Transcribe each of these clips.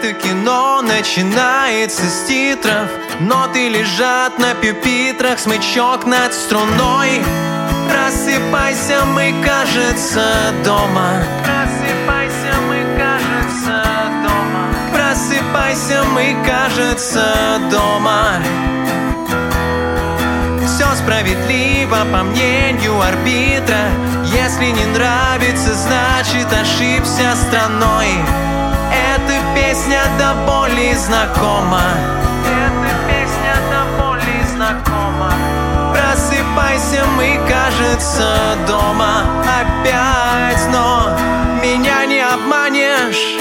Это кино начинается с титров Ноты лежат на пюпитрах Смычок над струной. Просыпайся, мы, кажется, дома. Просыпайся, мы, кажется, дома. Просыпайся, мы, кажется, дома. Все справедливо, по мнению арбитра. Если не нравится, значит ошибся страной песня до боли знакома. Эта песня до боли знакома. Просыпайся, мы, кажется, дома. Опять Но меня не обманешь.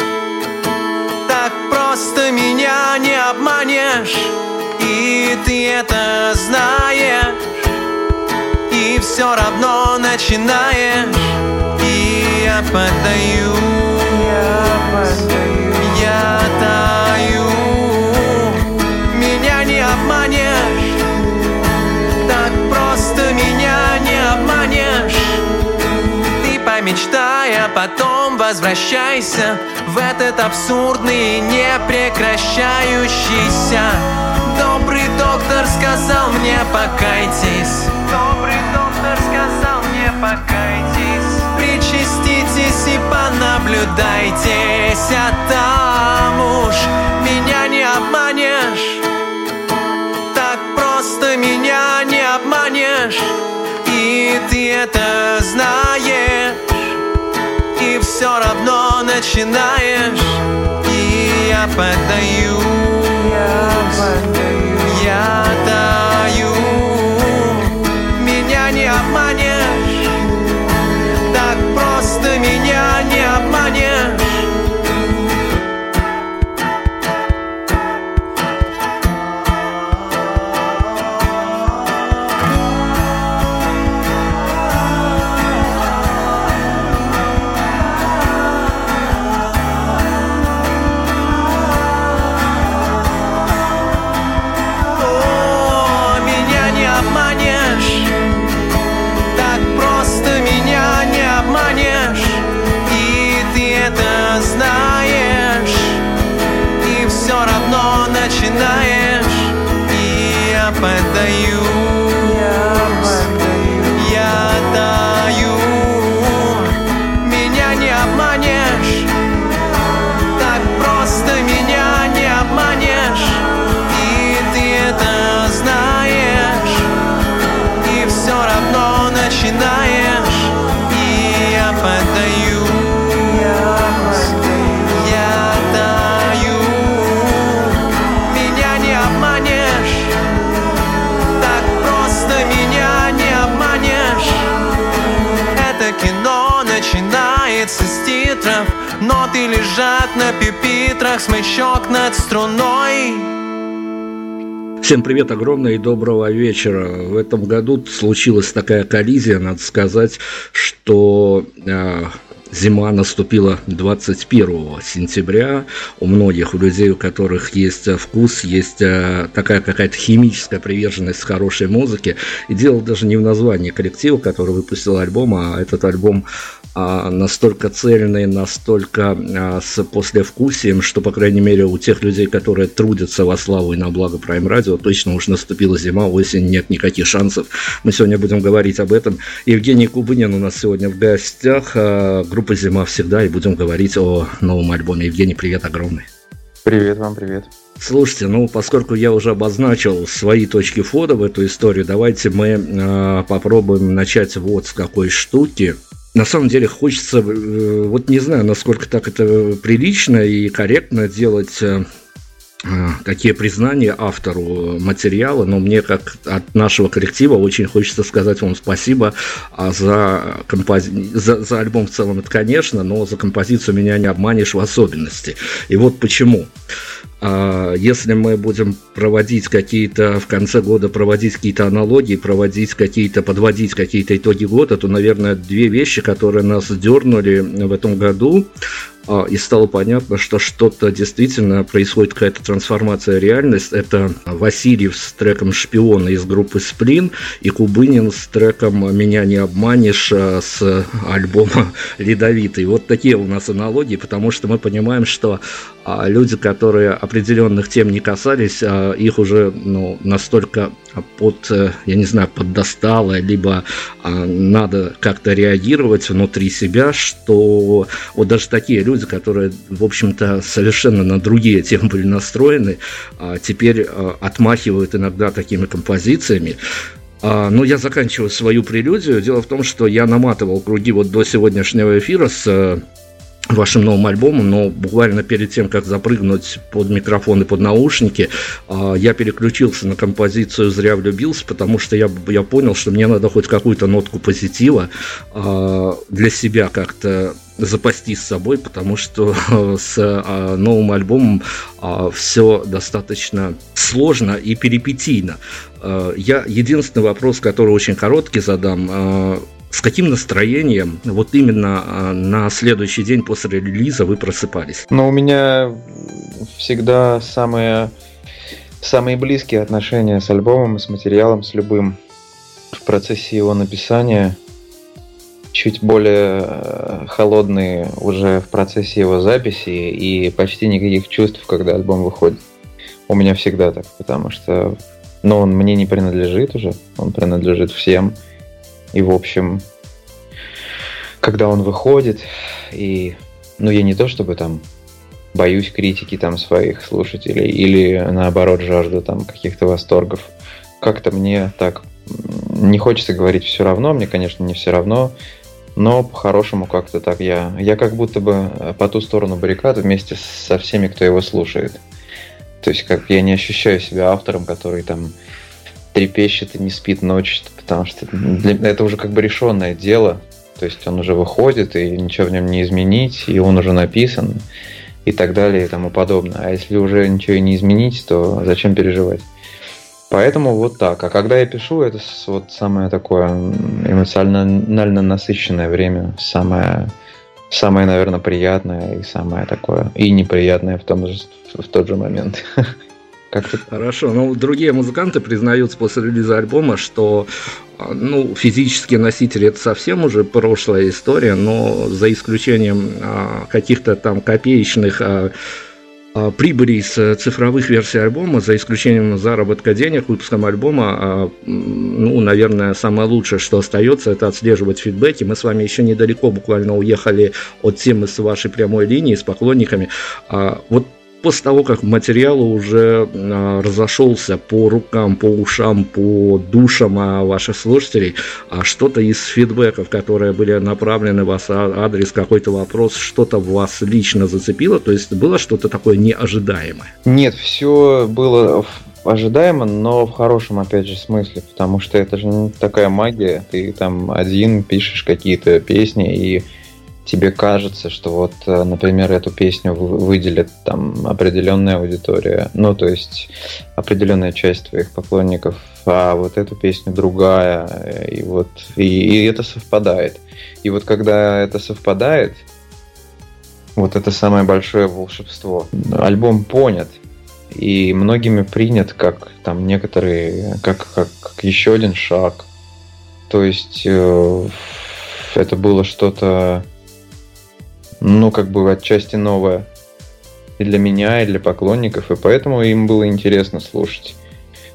Так просто меня не обманешь. И ты это знаешь. И все равно начинаешь. И я подаю. Я А потом возвращайся В этот абсурдный, не прекращающийся Добрый доктор сказал мне покайтесь Добрый доктор сказал мне покайтесь Причаститесь и понаблюдайтесь А там уж меня не обманешь. Так просто меня не обманешь. И ты это знаешь начинаешь И я подаю Я Ноты лежат на пюпитрах Смычок над струной Всем привет огромное и доброго вечера. В этом году случилась такая коллизия, надо сказать, что э, зима наступила 21 сентября. У многих у людей, у которых есть э, вкус, есть э, такая какая-то химическая приверженность хорошей музыке. И дело даже не в названии коллектива, который выпустил альбом, а этот альбом а, настолько цельный, настолько а, с послевкусием, что, по крайней мере, у тех людей, которые трудятся во славу и на благо Prime Radio, точно уж наступила зима, осень, нет никаких шансов. Мы сегодня будем говорить об этом. Евгений Кубынин у нас сегодня в гостях, а, группа «Зима всегда», и будем говорить о новом альбоме. Евгений, привет огромный. Привет вам, привет. Слушайте, ну, поскольку я уже обозначил свои точки входа в эту историю, давайте мы э, попробуем начать вот с какой штуки. На самом деле хочется, э, вот не знаю, насколько так это прилично и корректно делать э, такие признания автору материала, но мне как от нашего коллектива очень хочется сказать вам спасибо за, компози... за, за альбом в целом, это конечно, но за композицию меня не обманешь в особенности. И вот почему. А если мы будем проводить какие-то, в конце года проводить какие-то аналогии, проводить какие-то, подводить какие-то итоги года, то, наверное, две вещи, которые нас дернули в этом году, а, и стало понятно, что что-то действительно происходит, какая-то трансформация реальность. Это Васильев с треком «Шпиона» из группы «Сплин» и Кубынин с треком «Меня не обманешь» а, с альбома «Ледовитый». Вот такие у нас аналогии, потому что мы понимаем, что а, люди, которые определенных тем не касались, их уже ну, настолько под, э, я не знаю, поддостало, либо надо как-то реагировать внутри себя, что вот даже такие люди, которые, в общем-то, совершенно на другие темы были настроены, а теперь а, отмахивают иногда такими композициями. А, но я заканчиваю свою прелюдию. Дело в том, что я наматывал круги вот до сегодняшнего эфира с вашим новым альбомом, но буквально перед тем, как запрыгнуть под микрофон и под наушники, а, я переключился на композицию «Зря влюбился», потому что я, я понял, что мне надо хоть какую-то нотку позитива для себя как-то запасти с собой, потому что с а, новым альбомом а, все достаточно сложно и перипетийно. А, я единственный вопрос, который очень короткий задам. С каким настроением вот именно на следующий день после релиза вы просыпались? Ну, у меня всегда самые, самые близкие отношения с альбомом, с материалом, с любым в процессе его написания – чуть более э, холодные уже в процессе его записи и почти никаких чувств, когда альбом выходит. У меня всегда так, потому что ну, он мне не принадлежит уже, он принадлежит всем. И, в общем, когда он выходит, и, ну, я не то чтобы там боюсь критики там своих слушателей или наоборот жажду там каких-то восторгов. Как-то мне так не хочется говорить все равно, мне, конечно, не все равно, но по-хорошему как-то так я, я как будто бы э, по ту сторону баррикад вместе со всеми, кто его слушает. То есть как я не ощущаю себя автором, который там трепещет и не спит ночь, потому что для, это уже как бы решенное дело. То есть он уже выходит, и ничего в нем не изменить, и он уже написан, и так далее, и тому подобное. А если уже ничего и не изменить, то зачем переживать? Поэтому вот так. А когда я пишу, это вот самое такое эмоционально насыщенное время, самое, самое, наверное, приятное и самое такое и неприятное в, том же, в тот же момент. Хорошо, ну другие музыканты признаются после релиза альбома, что ну, физические носители это совсем уже прошлая история, но за исключением а, каких-то там копеечных а, а, прибыли из э, цифровых версий альбома, за исключением заработка денег выпуском альбома, а, ну, наверное, самое лучшее, что остается, это отслеживать фидбэки. Мы с вами еще недалеко буквально уехали от темы с вашей прямой линии, с поклонниками. А, вот после того, как материал уже а, разошелся по рукам, по ушам, по душам а, ваших слушателей, а что-то из фидбэков, которые были направлены в вас адрес, какой-то вопрос, что-то вас лично зацепило, то есть было что-то такое неожидаемое? Нет, все было ожидаемо, но в хорошем, опять же, смысле, потому что это же не такая магия, ты там один пишешь какие-то песни и тебе кажется, что вот, э, например, эту песню выделит там определенная аудитория, ну, то есть определенная часть твоих поклонников, а вот эту песню другая, э, и вот, и, и это совпадает. И вот когда это совпадает, вот это самое большое волшебство. Альбом понят, и многими принят как там некоторые, как, как, как еще один шаг. То есть э, это было что-то ну, как бы отчасти новое и для меня, и для поклонников, и поэтому им было интересно слушать.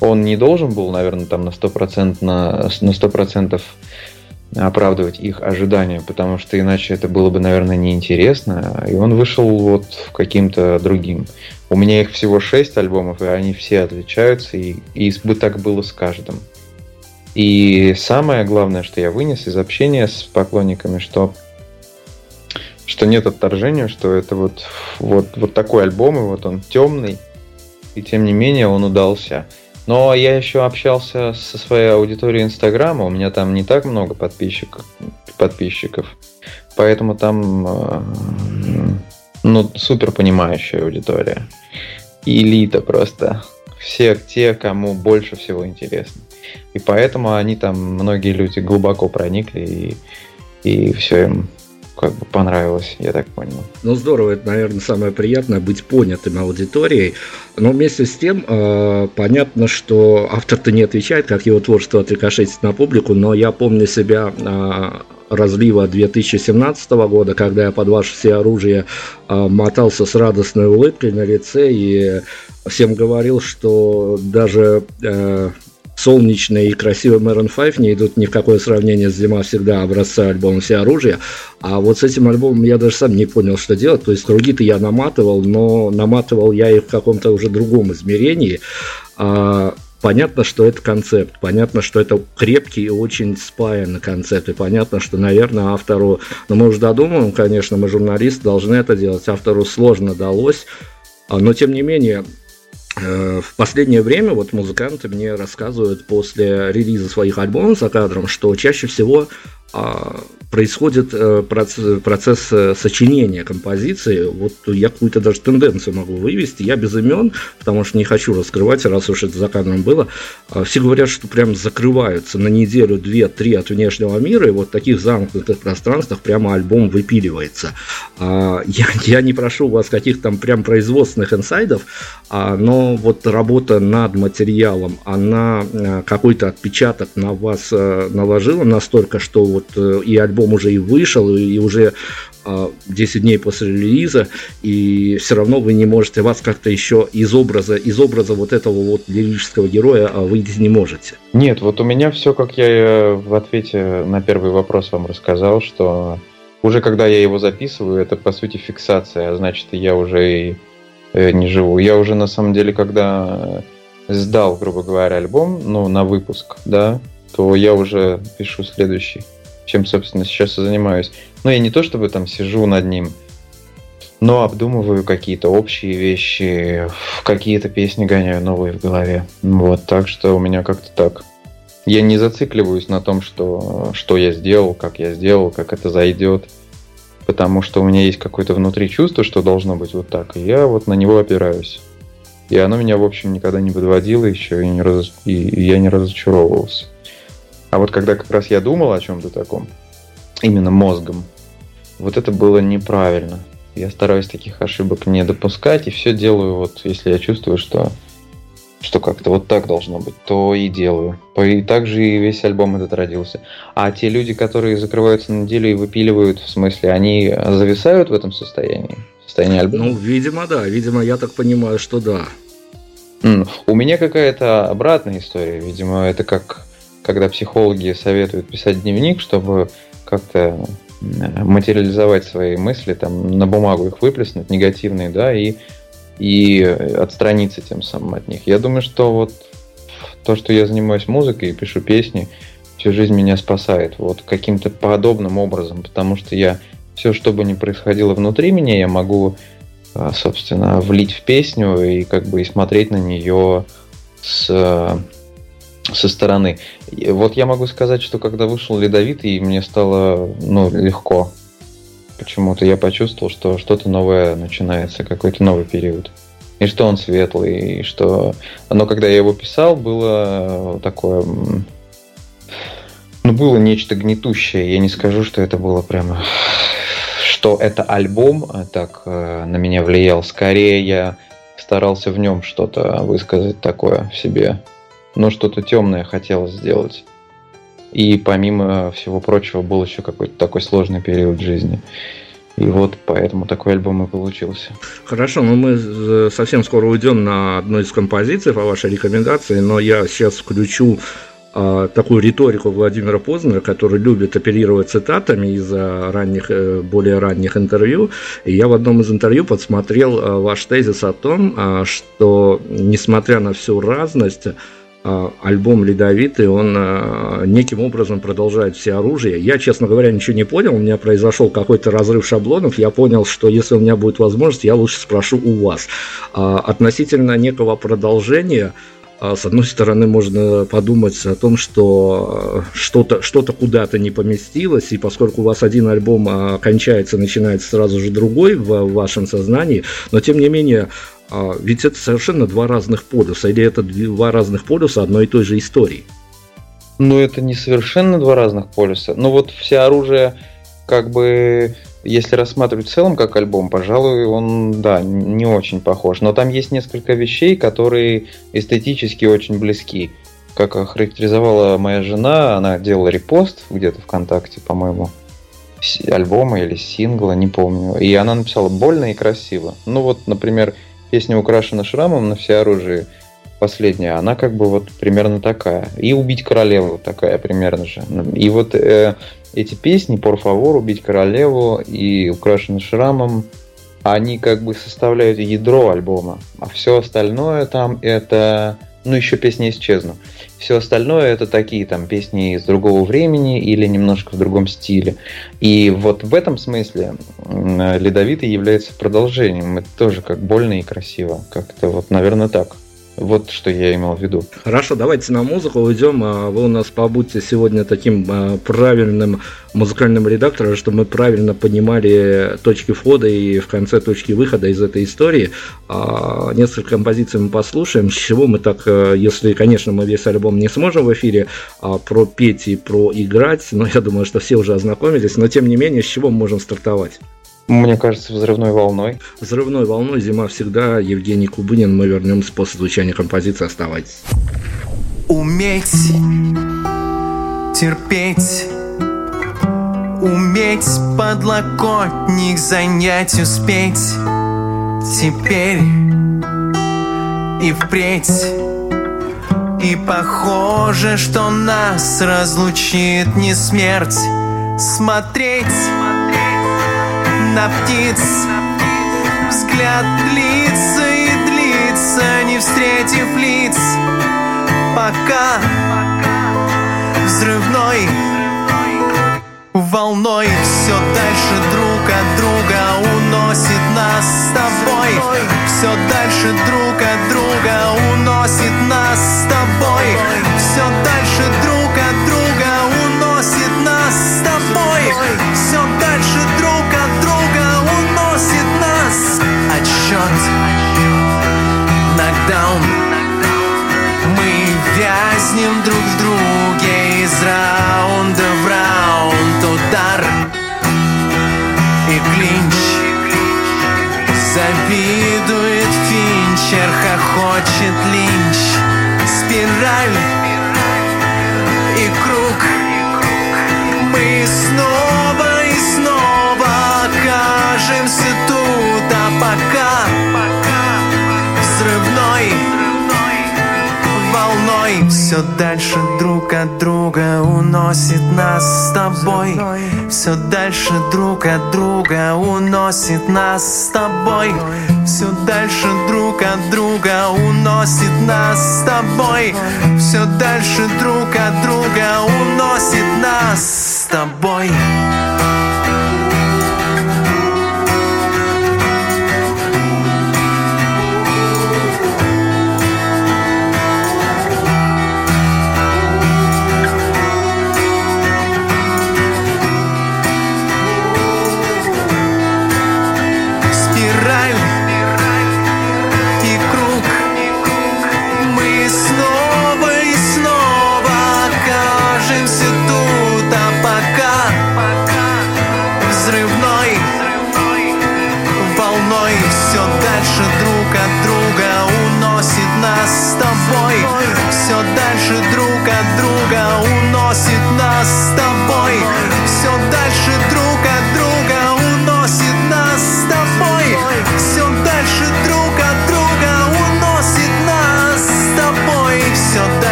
Он не должен был, наверное, там на 100%, на, на 100% оправдывать их ожидания, потому что иначе это было бы, наверное, неинтересно, и он вышел вот каким-то другим. У меня их всего шесть альбомов, и они все отличаются, и, и бы так было с каждым. И самое главное, что я вынес из общения с поклонниками, что что нет отторжения, что это вот, вот, вот такой альбом, и вот он темный, и тем не менее он удался. Но я еще общался со своей аудиторией Инстаграма, у меня там не так много подписчиков, подписчиков поэтому там э, ну, супер понимающая аудитория. элита просто. Все те, кому больше всего интересно. И поэтому они там, многие люди глубоко проникли, и, и все им как бы понравилось, я так понял. Ну здорово, это, наверное, самое приятное быть понятым аудиторией. Но вместе с тем э, понятно, что автор-то не отвечает, как его творчество отрикошетит на публику, но я помню себя э, разлива 2017 года, когда я под ваше все оружие э, мотался с радостной улыбкой на лице и всем говорил, что даже э, солнечный и красивый Maroon 5 не идут ни в какое сравнение с «Зима всегда» образца альбома «Все оружие». А вот с этим альбомом я даже сам не понял, что делать. То есть круги-то я наматывал, но наматывал я их в каком-то уже другом измерении. А, понятно, что это концепт, понятно, что это крепкий и очень спаянный концепт, и понятно, что, наверное, автору, ну мы уже додумываем, конечно, мы журналисты должны это делать, автору сложно далось, а, но тем не менее, в последнее время вот музыканты мне рассказывают после релиза своих альбомов за кадром, что чаще всего происходит э, процесс, процесс э, сочинения композиции. Вот я какую-то даже тенденцию могу вывести. Я без имен, потому что не хочу раскрывать, раз уж это за кадром было. А, все говорят, что прям закрываются на неделю, две, три от внешнего мира, и вот в таких замкнутых пространствах прямо альбом выпиливается. А, я, я не прошу у вас каких-то там прям производственных инсайдов, но вот работа над материалом, она э, какой-то отпечаток на вас наложила настолько, что вот и альбом альбом уже и вышел, и уже 10 а, дней после релиза, и все равно вы не можете, вас как-то еще из образа, из образа вот этого вот лирического героя а, выйти не можете. Нет, вот у меня все, как я э, в ответе на первый вопрос вам рассказал, что уже когда я его записываю, это по сути фиксация, а значит я уже и э, не живу. Я уже на самом деле, когда сдал, грубо говоря, альбом, ну, на выпуск, да, то я уже пишу следующий чем, собственно, сейчас и занимаюсь. Но я не то чтобы там сижу над ним, но обдумываю какие-то общие вещи, какие-то песни гоняю новые в голове. Вот, так что у меня как-то так. Я не зацикливаюсь на том, что, что я сделал, как я сделал, как это зайдет. Потому что у меня есть какое-то внутри чувство, что должно быть вот так. И я вот на него опираюсь. И оно меня, в общем, никогда не подводило еще, и, не раз... и я не разочаровывался. А вот когда как раз я думал о чем-то таком, именно мозгом, вот это было неправильно. Я стараюсь таких ошибок не допускать, и все делаю, вот если я чувствую, что, что как-то вот так должно быть, то и делаю. И также и весь альбом этот родился. А те люди, которые закрываются на неделю и выпиливают, в смысле, они зависают в этом состоянии? Состояние альбома? Ну, видимо, да. Видимо, я так понимаю, что да. У меня какая-то обратная история. Видимо, это как когда психологи советуют писать дневник, чтобы как-то материализовать свои мысли, там, на бумагу их выплеснуть, негативные, да, и, и отстраниться тем самым от них. Я думаю, что вот то, что я занимаюсь музыкой и пишу песни, всю жизнь меня спасает. Вот каким-то подобным образом, потому что я все, что бы ни происходило внутри меня, я могу, а, собственно, влить в песню и как бы и смотреть на нее с со стороны. Вот я могу сказать, что когда вышел Ледовитый, мне стало ну, легко. Почему-то я почувствовал, что что-то новое начинается, какой-то новый период. И что он светлый, и что... Но когда я его писал, было такое... Ну, было нечто гнетущее. Я не скажу, что это было прямо... Что это альбом а так э, на меня влиял. Скорее, я старался в нем что-то высказать такое в себе но что-то темное хотелось сделать. И помимо всего прочего был еще какой-то такой сложный период жизни. И вот поэтому такой альбом и получился. Хорошо, ну мы совсем скоро уйдем на одну из композиций по вашей рекомендации, но я сейчас включу э, такую риторику Владимира Познера, который любит оперировать цитатами из ранних, э, более ранних интервью. И я в одном из интервью подсмотрел э, ваш тезис о том, что несмотря на всю разность, а, альбом «Ледовитый», он а, неким образом продолжает все оружие. Я, честно говоря, ничего не понял, у меня произошел какой-то разрыв шаблонов, я понял, что если у меня будет возможность, я лучше спрошу у вас. А, относительно некого продолжения, с одной стороны, можно подумать о том, что что-то что куда-то не поместилось, и поскольку у вас один альбом кончается, начинается сразу же другой в вашем сознании, но тем не менее ведь это совершенно два разных полюса, или это два разных полюса одной и той же истории? Ну, это не совершенно два разных полюса. Но вот все оружие, как бы, если рассматривать в целом как альбом, пожалуй, он, да, не очень похож. Но там есть несколько вещей, которые эстетически очень близки. Как охарактеризовала моя жена, она делала репост где-то ВКонтакте, по-моему, альбома или сингла, не помню. И она написала больно и красиво. Ну вот, например, Песня украшена шрамом на все оружие последняя, она как бы вот примерно такая. И «Убить королеву» такая примерно же. И вот э, эти песни «Por favor», «Убить королеву» и «Украшена шрамом», они как бы составляют ядро альбома. А все остальное там это... Ну, еще песни «Исчезну». Все остальное это такие там песни из другого времени или немножко в другом стиле. И вот в этом смысле Ледовитый является продолжением. Это тоже как больно и красиво. Как-то вот, наверное, так. Вот что я имел в виду. Хорошо, давайте на музыку уйдем. А вы у нас побудьте сегодня таким а, правильным музыкальным редактором, чтобы мы правильно понимали точки входа и в конце точки выхода из этой истории. А, несколько композиций мы послушаем. С чего мы так, если, конечно, мы весь альбом не сможем в эфире пропеть и проиграть, но я думаю, что все уже ознакомились, но тем не менее, с чего мы можем стартовать? Мне кажется, взрывной волной. Взрывной волной зима всегда. Евгений Кубынин. Мы вернемся после звучания композиции. Оставайтесь. Уметь терпеть Уметь подлокотник занять успеть Теперь и впредь И похоже, что нас разлучит не смерть Смотреть на птиц. Взгляд длится и длится, не встретив лиц. Пока взрывной волной Все дальше друг от друга уносит нас с тобой. Все дальше друг от друга уносит нас с тобой. Все дальше друг Все дальше друг от друга уносит нас с тобой. Все дальше друг от друга уносит нас с тобой. Все дальше друг от друга уносит нас с тобой. Все дальше друг от друга уносит нас с тобой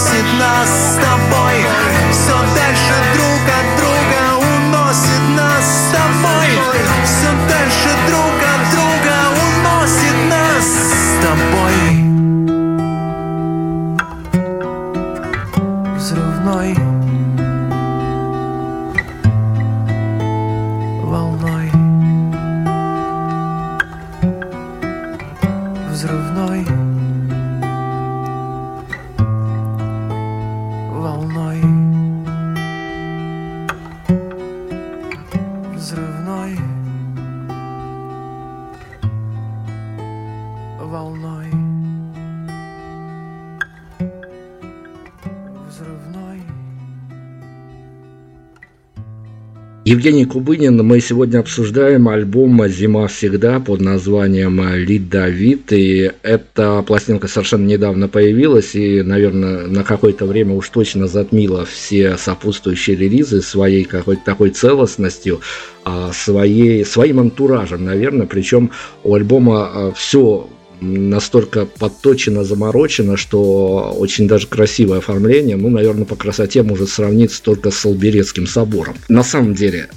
дальше Евгений Кубынин, мы сегодня обсуждаем альбом «Зима всегда» под названием «Лидовит», и эта пластинка совершенно недавно появилась, и, наверное, на какое-то время уж точно затмила все сопутствующие релизы своей какой-то такой целостностью, а, своей, своим антуражем, наверное, причем у альбома а, все настолько подточено, заморочено, что очень даже красивое оформление, ну, наверное, по красоте может сравниться только с Алберецким собором. На самом деле,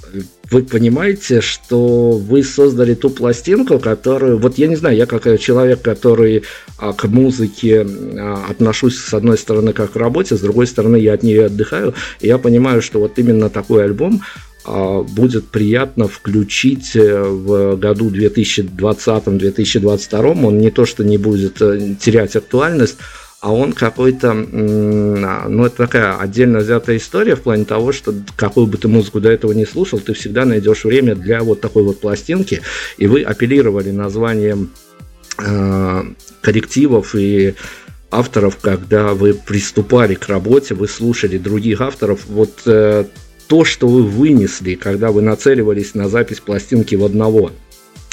вы понимаете, что вы создали ту пластинку, которую, вот я не знаю, я как человек, который а, к музыке а, отношусь с одной стороны как к работе, с другой стороны я от нее отдыхаю, и я понимаю, что вот именно такой альбом будет приятно включить э, в году 2020-2022. Он не то, что не будет э, терять актуальность, а он какой-то, а, ну, это такая отдельно взятая история в плане того, что какую бы ты музыку до этого не слушал, ты всегда найдешь время для вот такой вот пластинки, и вы апеллировали названием э, коррективов и авторов, когда вы приступали к работе, вы слушали других авторов, вот э, то, что вы вынесли, когда вы нацеливались на запись пластинки в одного,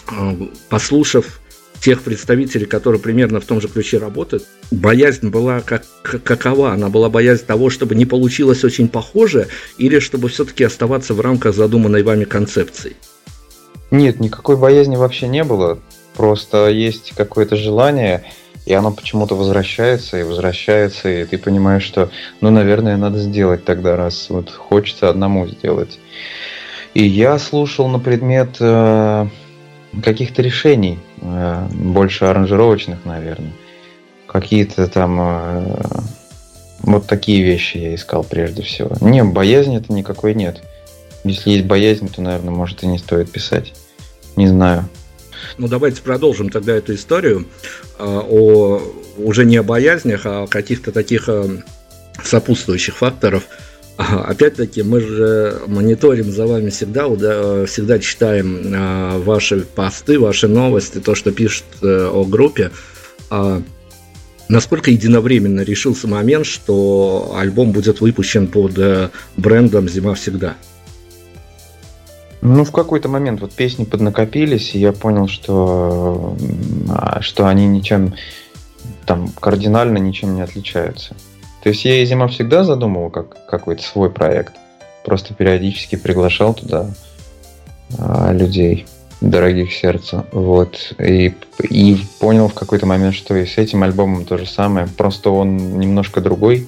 а, послушав тех представителей, которые примерно в том же ключе работают, боязнь была как, какова? Она была боязнь того, чтобы не получилось очень похоже, или чтобы все-таки оставаться в рамках задуманной вами концепции? Нет, никакой боязни вообще не было. Просто есть какое-то желание – и оно почему-то возвращается и возвращается, и ты понимаешь, что, ну, наверное, надо сделать тогда, раз вот хочется одному сделать. И я слушал на предмет э, каких-то решений, э, больше аранжировочных, наверное. Какие-то там э, вот такие вещи я искал прежде всего. Не, боязни это никакой нет. Если есть боязнь, то, наверное, может и не стоит писать. Не знаю. Ну, давайте продолжим тогда эту историю э, о уже не о боязнях, а о каких-то таких э, сопутствующих факторов. Опять-таки, мы же мониторим за вами всегда, э, всегда читаем ваши посты, ваши новости, то, что пишут о группе. А насколько единовременно решился момент, что альбом будет выпущен под брендом «Зима всегда»? Ну, в какой-то момент вот песни поднакопились, и я понял, что, а, что они ничем там кардинально ничем не отличаются. То есть я и зима всегда задумывал как какой-то свой проект. Просто периодически приглашал туда а, людей, дорогих сердцу. Вот. И, и понял в какой-то момент, что и с этим альбомом то же самое. Просто он немножко другой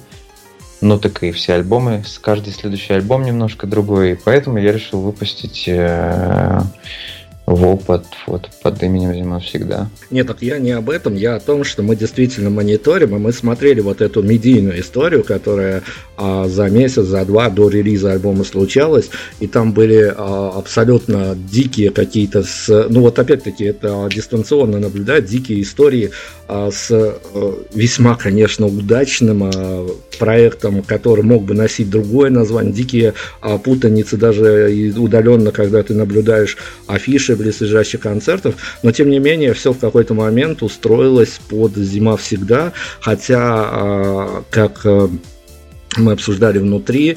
ну так и все альбомы, каждый следующий альбом немножко другой, и поэтому я решил выпустить э, ВО под, вот, под именем Зима всегда. Нет, так я не об этом, я о том, что мы действительно мониторим, и мы смотрели вот эту медийную историю, которая а, за месяц, за два до релиза альбома случалась, и там были а, абсолютно дикие какие-то, с, ну вот опять-таки это дистанционно наблюдать, дикие истории а, с а, весьма, конечно, удачным а, проектом, который мог бы носить другое название, дикие а, путаницы даже удаленно, когда ты наблюдаешь афиши больше близлежащих концертов, но тем не менее все в какой-то момент устроилось под «Зима всегда», хотя, а, как э, мы обсуждали внутри,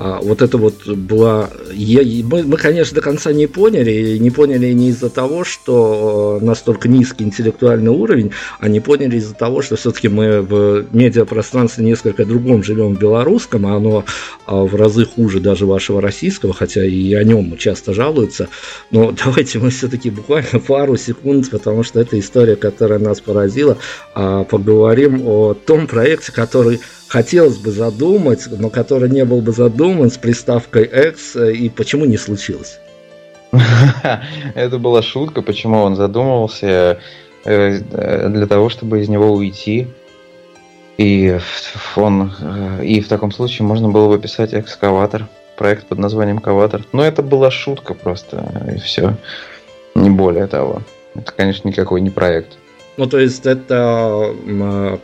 а, вот это вот была... Я, мы, мы, конечно, до конца не поняли, не поняли не из-за того, что настолько низкий интеллектуальный уровень, а не поняли из-за того, что все-таки мы в медиапространстве несколько другом живем в белорусском, а оно а, в разы хуже даже вашего российского, хотя и о нем часто жалуются. Но давайте мы все-таки буквально пару секунд, потому что это история, которая нас поразила, а, поговорим о том проекте, который хотелось бы задумать, но который не был бы задуман с приставкой X, э, и почему не случилось? Это была шутка, почему он задумывался э, для того, чтобы из него уйти. И он и в таком случае можно было бы писать экскаватор, проект под названием Каватор. Но это была шутка просто, и все. Не более того. Это, конечно, никакой не проект. Ну, то есть это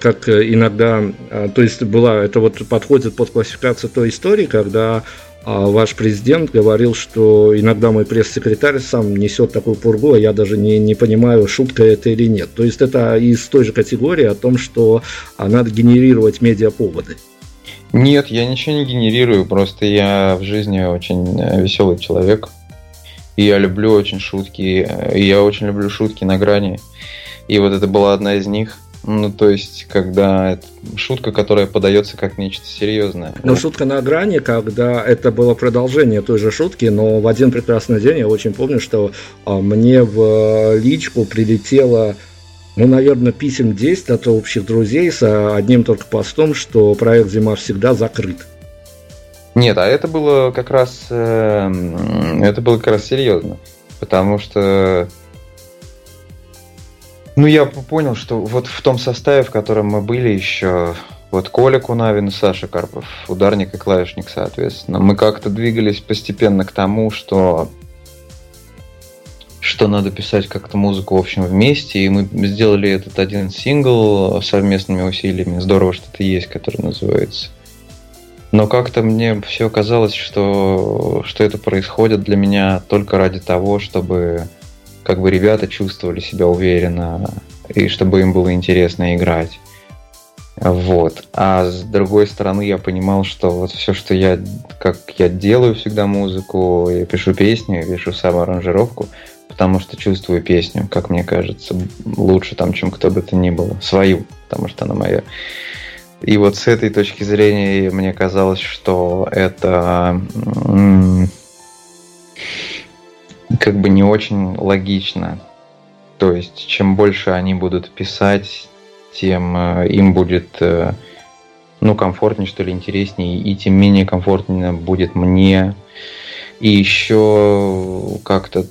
как иногда, а, то есть была, это вот подходит под классификацию той истории, когда а ваш президент говорил, что иногда мой пресс-секретарь сам несет такую пургу, а я даже не, не понимаю, шутка это или нет. То есть это из той же категории о том, что а, надо генерировать медиаповоды. Нет, я ничего не генерирую, просто я в жизни очень э, веселый человек. И я люблю очень шутки, и я очень люблю шутки на грани. И вот это была одна из них. Ну, то есть, когда шутка, которая подается как нечто серьезное. Ну, шутка на грани, когда это было продолжение той же шутки, но в один прекрасный день я очень помню, что а, мне в личку прилетело ну, наверное, писем 10 от общих друзей с одним только постом, что проект «Зима всегда» закрыт. Нет, а это было как раз э, это было как раз серьезно, потому что ну, я понял, что вот в том составе, в котором мы были еще, вот Коля Кунавин Саша Карпов, ударник и клавишник, соответственно, мы как-то двигались постепенно к тому, что что надо писать как-то музыку, в общем, вместе, и мы сделали этот один сингл совместными усилиями. Здорово, что это есть, который называется. Но как-то мне все казалось, что, что это происходит для меня только ради того, чтобы как бы ребята чувствовали себя уверенно и чтобы им было интересно играть. Вот. А с другой стороны, я понимал, что вот все, что я, как я делаю всегда музыку, я пишу песни, я пишу саму аранжировку, потому что чувствую песню, как мне кажется, лучше там, чем кто бы то ни было. Свою, потому что она моя. И вот с этой точки зрения мне казалось, что это как бы не очень логично. То есть, чем больше они будут писать, тем э, им будет э, ну, комфортнее, что ли, интереснее, и тем менее комфортнее будет мне. И еще как-то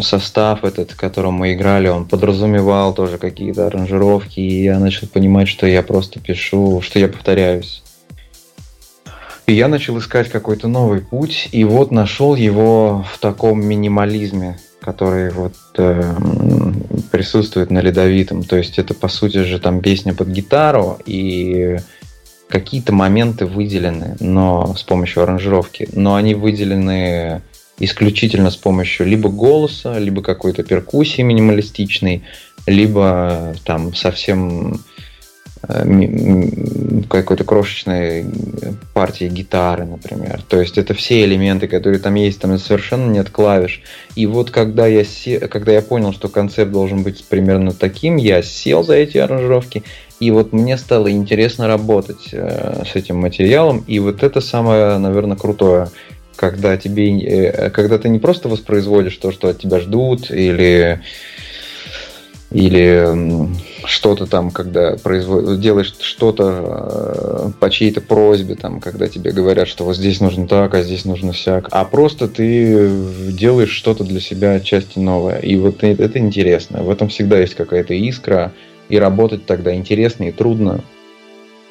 состав этот, в котором мы играли, он подразумевал тоже какие-то аранжировки, и я начал понимать, что я просто пишу, что я повторяюсь. И я начал искать какой-то новый путь, и вот нашел его в таком минимализме, который вот э, присутствует на ледовитом. То есть это по сути же там песня под гитару и какие-то моменты выделены, но с помощью аранжировки, но они выделены исключительно с помощью либо голоса, либо какой-то перкуссии минималистичной, либо там совсем Э, какой-то крошечной партии гитары, например. То есть это все элементы, которые там есть, там совершенно нет клавиш. И вот когда я, се... когда я понял, что концепт должен быть примерно таким, я сел за эти аранжировки, и вот мне стало интересно работать э, с этим материалом, и вот это самое, наверное, крутое когда тебе, э, когда ты не просто воспроизводишь то, что от тебя ждут, или или что-то там, когда производ... делаешь что-то э, по чьей-то просьбе, там, когда тебе говорят, что вот здесь нужно так, а здесь нужно всяк, а просто ты делаешь что-то для себя отчасти новое. И вот это интересно. В этом всегда есть какая-то искра, и работать тогда интересно и трудно.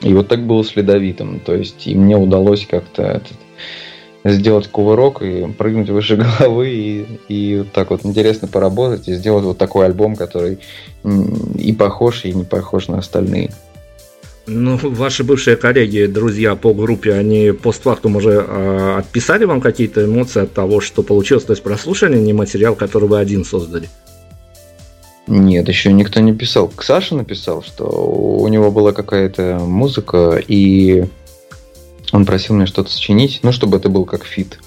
И вот так было с ледовитым. То есть и мне удалось как-то этот, сделать кувырок и прыгнуть выше головы и, и вот так вот интересно поработать и сделать вот такой альбом, который и похож, и не похож на остальные. Ну, ваши бывшие коллеги, друзья по группе, они постфактум уже э, отписали вам какие-то эмоции от того, что получилось, то есть прослушали не материал, который вы один создали? Нет, еще никто не писал. Саша написал, что у него была какая-то музыка, и он просил меня что-то сочинить, ну, чтобы это был как фит.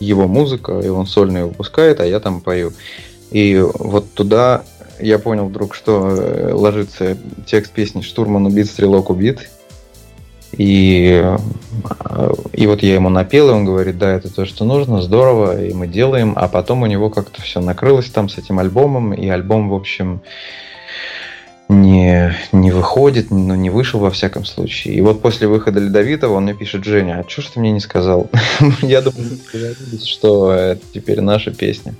Его музыка, и он сольно выпускает, а я там пою. И вот туда я понял вдруг, что э, ложится текст песни «Штурман убит, стрелок убит». И, э, и вот я ему напел, и он говорит, да, это то, что нужно, здорово, и мы делаем. А потом у него как-то все накрылось там с этим альбомом, и альбом, в общем, не, не выходит, но не вышел во всяком случае. И вот после выхода Ледовитого он мне пишет, Женя, а что ж ты мне не сказал? Я думаю, что это теперь наша песня.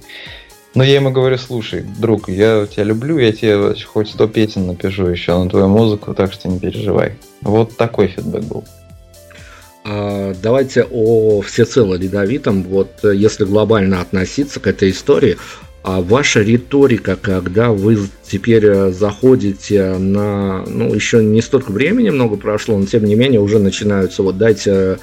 Но я ему говорю, слушай, друг, я тебя люблю, я тебе хоть сто песен напишу еще на твою музыку, так что не переживай. Вот такой фидбэк был. А, давайте о всецело ледовитом. Вот э, если глобально относиться к этой истории, а ваша риторика, когда вы теперь э, заходите на, ну, еще не столько времени много прошло, но тем не менее уже начинаются, вот дайте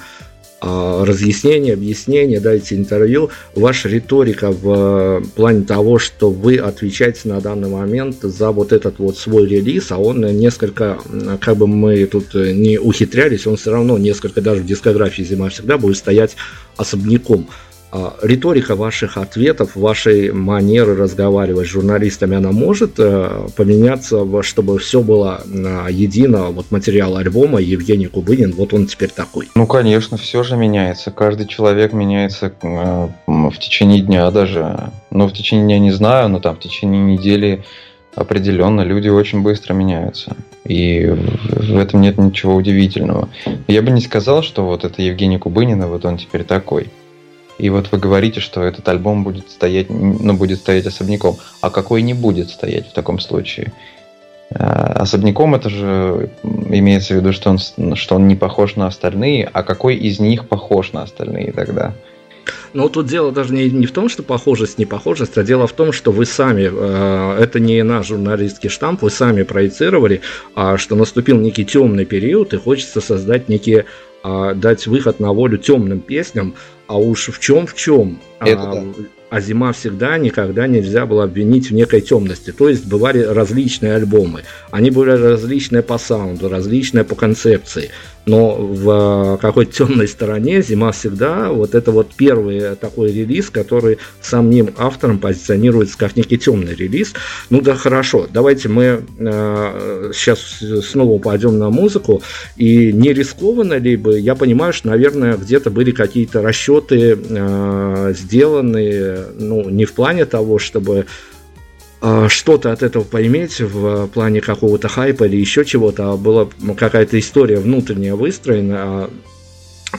а, разъяснения, объяснения, дайте интервью. Ваша риторика в плане того, что вы отвечаете на данный момент за вот этот вот свой релиз, а он несколько, как бы мы тут не ухитрялись, он все равно несколько даже в дискографии «Зима всегда» будет стоять особняком. А, риторика ваших ответов, вашей манеры разговаривать с журналистами, она может э, поменяться, чтобы все было едино, вот материал альбома Евгений Кубынин, вот он теперь такой. Ну, конечно, все же меняется. Каждый человек меняется э, в течение дня даже. Ну, в течение дня не знаю, но там в течение недели определенно люди очень быстро меняются. И в этом нет ничего удивительного. Я бы не сказал, что вот это Евгений Кубынин, вот он теперь такой. И вот вы говорите, что этот альбом будет стоять, ну, будет стоять особняком. А какой не будет стоять в таком случае? А, особняком это же имеется в виду, что он, что он не похож на остальные, а какой из них похож на остальные тогда? Но тут дело даже не, не в том, что похожесть, не похожесть, а дело в том, что вы сами, э, это не наш журналистский штамп, вы сами проецировали, э, что наступил некий темный период и хочется создать некие а, дать выход на волю темным песням, а уж в чем в чем. Это а, да а зима всегда никогда нельзя было обвинить в некой темности. То есть бывали различные альбомы. Они были различные по саунду, различные по концепции. Но в какой-то темной стороне зима всегда вот это вот первый такой релиз, который самим автором позиционируется как некий темный релиз. Ну да, хорошо, давайте мы э, сейчас снова пойдем на музыку. И не рискованно ли бы, я понимаю, что, наверное, где-то были какие-то расчеты э, сделаны ну, не в плане того, чтобы э, что-то от этого поиметь в плане какого-то хайпа или еще чего-то, а была какая-то история внутренняя выстроена, а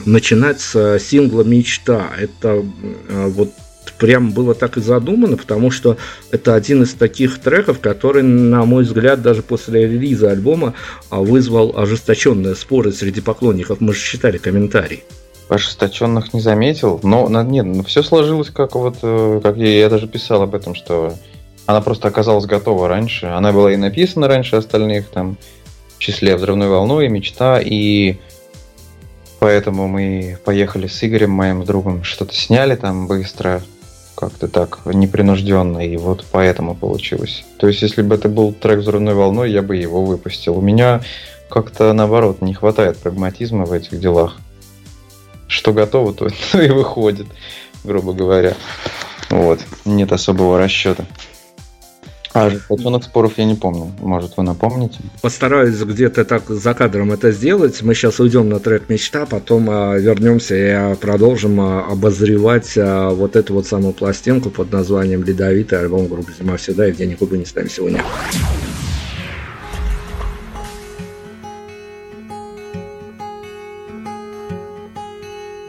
начинать с сингла «Мечта». Это э, вот прям было так и задумано, потому что это один из таких треков, который, на мой взгляд, даже после релиза альбома а, вызвал ожесточенные споры среди поклонников. Мы же читали комментарии ожесточенных не заметил, но нет, ну, все сложилось как вот, э, как я, я даже писал об этом, что она просто оказалась готова раньше. Она была и написана раньше остальных, там, в числе «Взрывной волной», «Мечта», и поэтому мы поехали с Игорем, моим другом, что-то сняли там быстро, как-то так, непринужденно, и вот поэтому получилось. То есть, если бы это был трек «Взрывной волной», я бы его выпустил. У меня как-то, наоборот, не хватает прагматизма в этих делах что готово, то, то и выходит, грубо говоря. Вот. Нет особого расчета. А ожесточенных споров я не помню. Может, вы напомните? Постараюсь где-то так за кадром это сделать. Мы сейчас уйдем на трек «Мечта», потом а, вернемся и а, продолжим а, обозревать вот эту вот самую пластинку под названием «Ледовитый» альбом группы «Зима всегда» Евгений Кубынин с нами сегодня.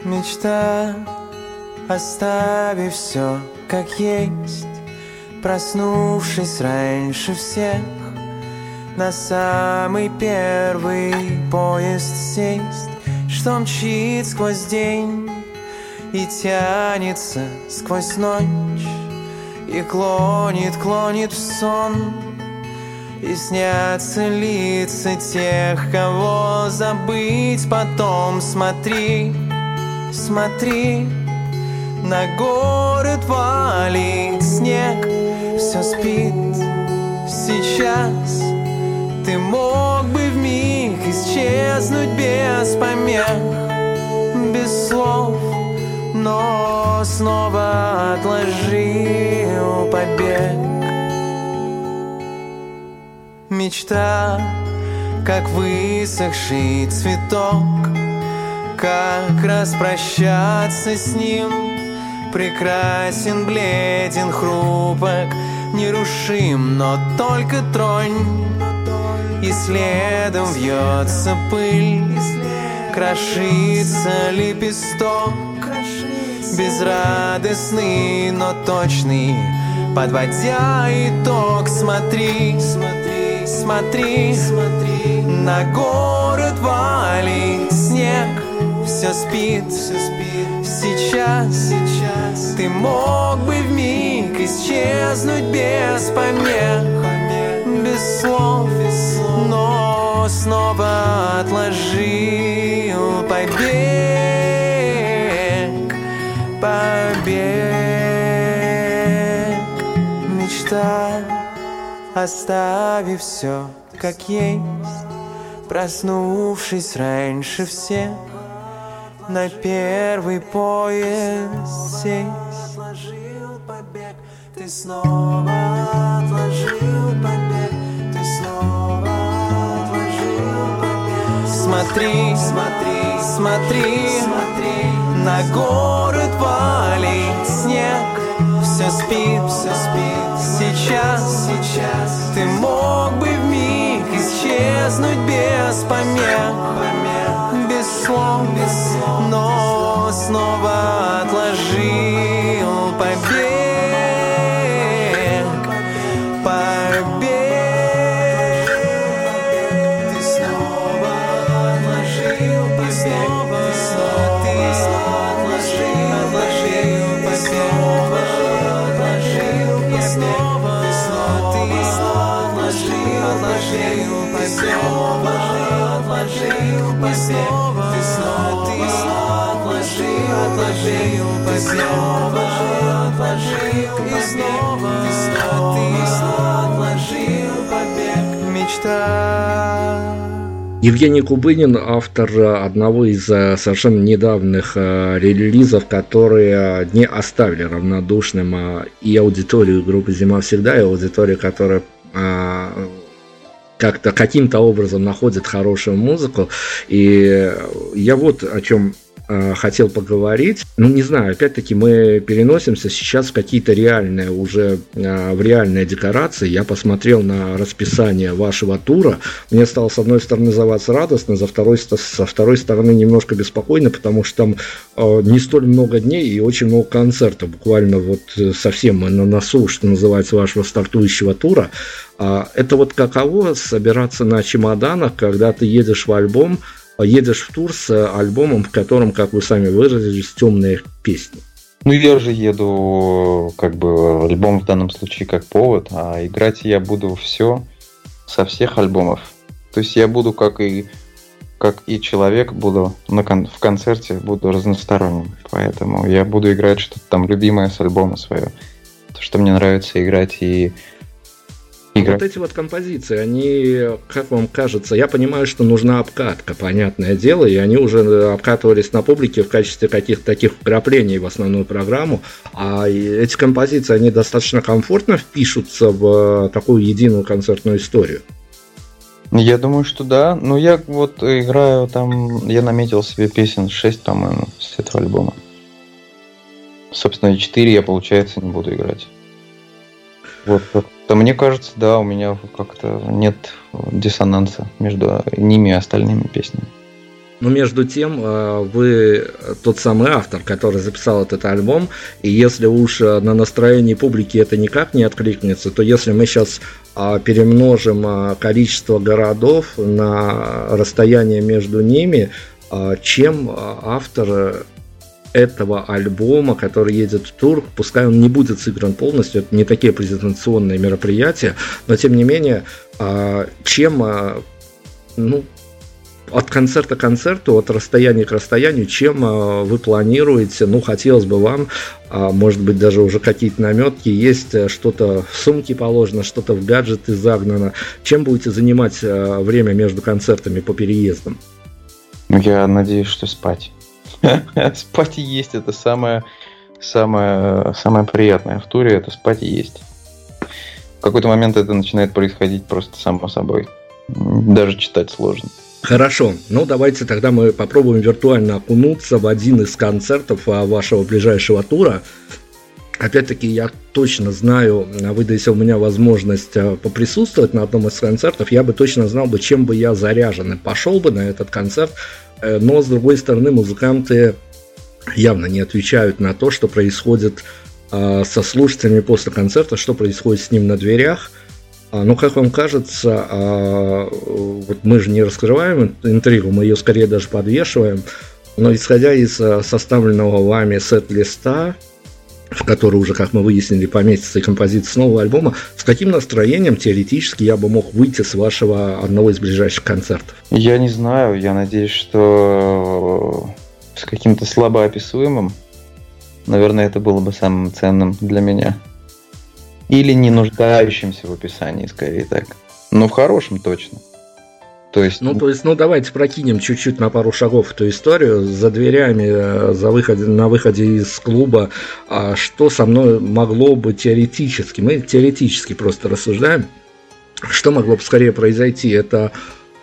мечта Оставив все как есть Проснувшись раньше всех На самый первый поезд сесть Что мчит сквозь день И тянется сквозь ночь И клонит, клонит в сон и снятся лица тех, кого забыть потом. Смотри, смотри На город валит снег Все спит сейчас. Ты мог бы в миг исчезнуть без помех Без слов Но снова отложил побег. Мечта, как высохший цветок как распрощаться с ним Прекрасен, бледен, хрупок Нерушим, но только тронь. И следом вьется пыль Крошится лепесток. Безрадостный, но точный Подводя итог, смотри, смотри, смотри, смотри На город валит снег все спит, все спит. Сейчас, сейчас ты мог бы в миг исчезнуть без помех, без слов, но снова отложил побег, побег, мечта, оставив все как есть, проснувшись раньше всех. На первый поезд сесть. Отложил побег, ты снова отложил побег Ты снова отложил побег. Смотри, смотри, смотри, смотри. На город валит снег. Все спит, все спит. Сейчас, сейчас. Ты мог бы вмиг исчезнуть без помех слов, Но снова отложил побег. Побег. Ты снова отложил побег. Ты снова, ты снова отложил, отложил побег Снова отложил побег. Ты снова отложил, отложил побег. Отложил побег отложил, побег Отложил и снова снова, снова отложил побег Евгений Кубынин, автор одного из э, совершенно недавних э, релизов, которые не оставили равнодушным э, и аудиторию группы «Зима всегда», и аудиторию, которая э, как-то каким-то образом находит хорошую музыку. И я вот о чем э, хотел поговорить. Ну, не знаю, опять-таки мы переносимся сейчас в какие-то реальные, уже э, в реальные декорации. Я посмотрел на расписание вашего тура. Мне стало, с одной стороны, за вас радостно, за второй, со второй стороны, немножко беспокойно, потому что там э, не столь много дней и очень много концертов. Буквально вот совсем на носу, что называется, вашего стартующего тура. А Это вот каково собираться на чемоданах, когда ты едешь в альбом, едешь в тур с альбомом, в котором, как вы сами выразились, темные песни. Ну, я же еду, как бы, альбом в данном случае как повод, а играть я буду все со всех альбомов. То есть я буду как и как и человек буду на кон- в концерте буду разносторонним. Поэтому я буду играть что-то там любимое с альбома свое. То, что мне нравится играть и Вот эти вот композиции, они, как вам кажется, я понимаю, что нужна обкатка, понятное дело, и они уже обкатывались на публике в качестве каких-то таких вкраплений в основную программу, а эти композиции, они достаточно комфортно впишутся в такую единую концертную историю. Я думаю, что да. Но я вот играю там, я наметил себе песен 6, по-моему, с этого альбома. Собственно, 4 я, получается, не буду играть. Вот, то мне кажется, да, у меня как-то нет диссонанса между ними и остальными песнями. Но между тем, вы тот самый автор, который записал этот альбом, и если уж на настроении публики это никак не откликнется, то если мы сейчас перемножим количество городов на расстояние между ними, чем автор этого альбома, который едет в тур, пускай он не будет сыгран полностью, это не такие презентационные мероприятия, но тем не менее, чем ну, от концерта к концерту, от расстояния к расстоянию, чем вы планируете, ну, хотелось бы вам, может быть, даже уже какие-то наметки, есть что-то в сумке положено, что-то в гаджеты загнано, чем будете занимать время между концертами по переездам? Я надеюсь, что спать. спать и есть это самое, самое, самое приятное в туре, это спать и есть. В какой-то момент это начинает происходить просто само собой. Даже читать сложно. Хорошо, ну давайте тогда мы попробуем виртуально окунуться в один из концертов вашего ближайшего тура. Опять-таки, я точно знаю, выда если у меня возможность поприсутствовать на одном из концертов, я бы точно знал бы, чем бы я заряжен и пошел бы на этот концерт. Но, с другой стороны, музыканты явно не отвечают на то, что происходит со слушателями после концерта, что происходит с ним на дверях. Ну, как вам кажется, вот мы же не раскрываем интригу, мы ее скорее даже подвешиваем, но исходя из составленного вами сет-листа, который уже, как мы выяснили, поместится и композиция с нового альбома, с каким настроением теоретически я бы мог выйти с вашего одного из ближайших концертов? Я не знаю, я надеюсь, что с каким-то слабоописуемым, наверное, это было бы самым ценным для меня. Или не нуждающимся в описании, скорее так. Но в хорошем точно. То есть... Ну, то есть, ну, давайте прокинем чуть-чуть на пару шагов эту историю. За дверями, э, за выходе, на выходе из клуба, а что со мной могло бы теоретически, мы теоретически просто рассуждаем, что могло бы скорее произойти, это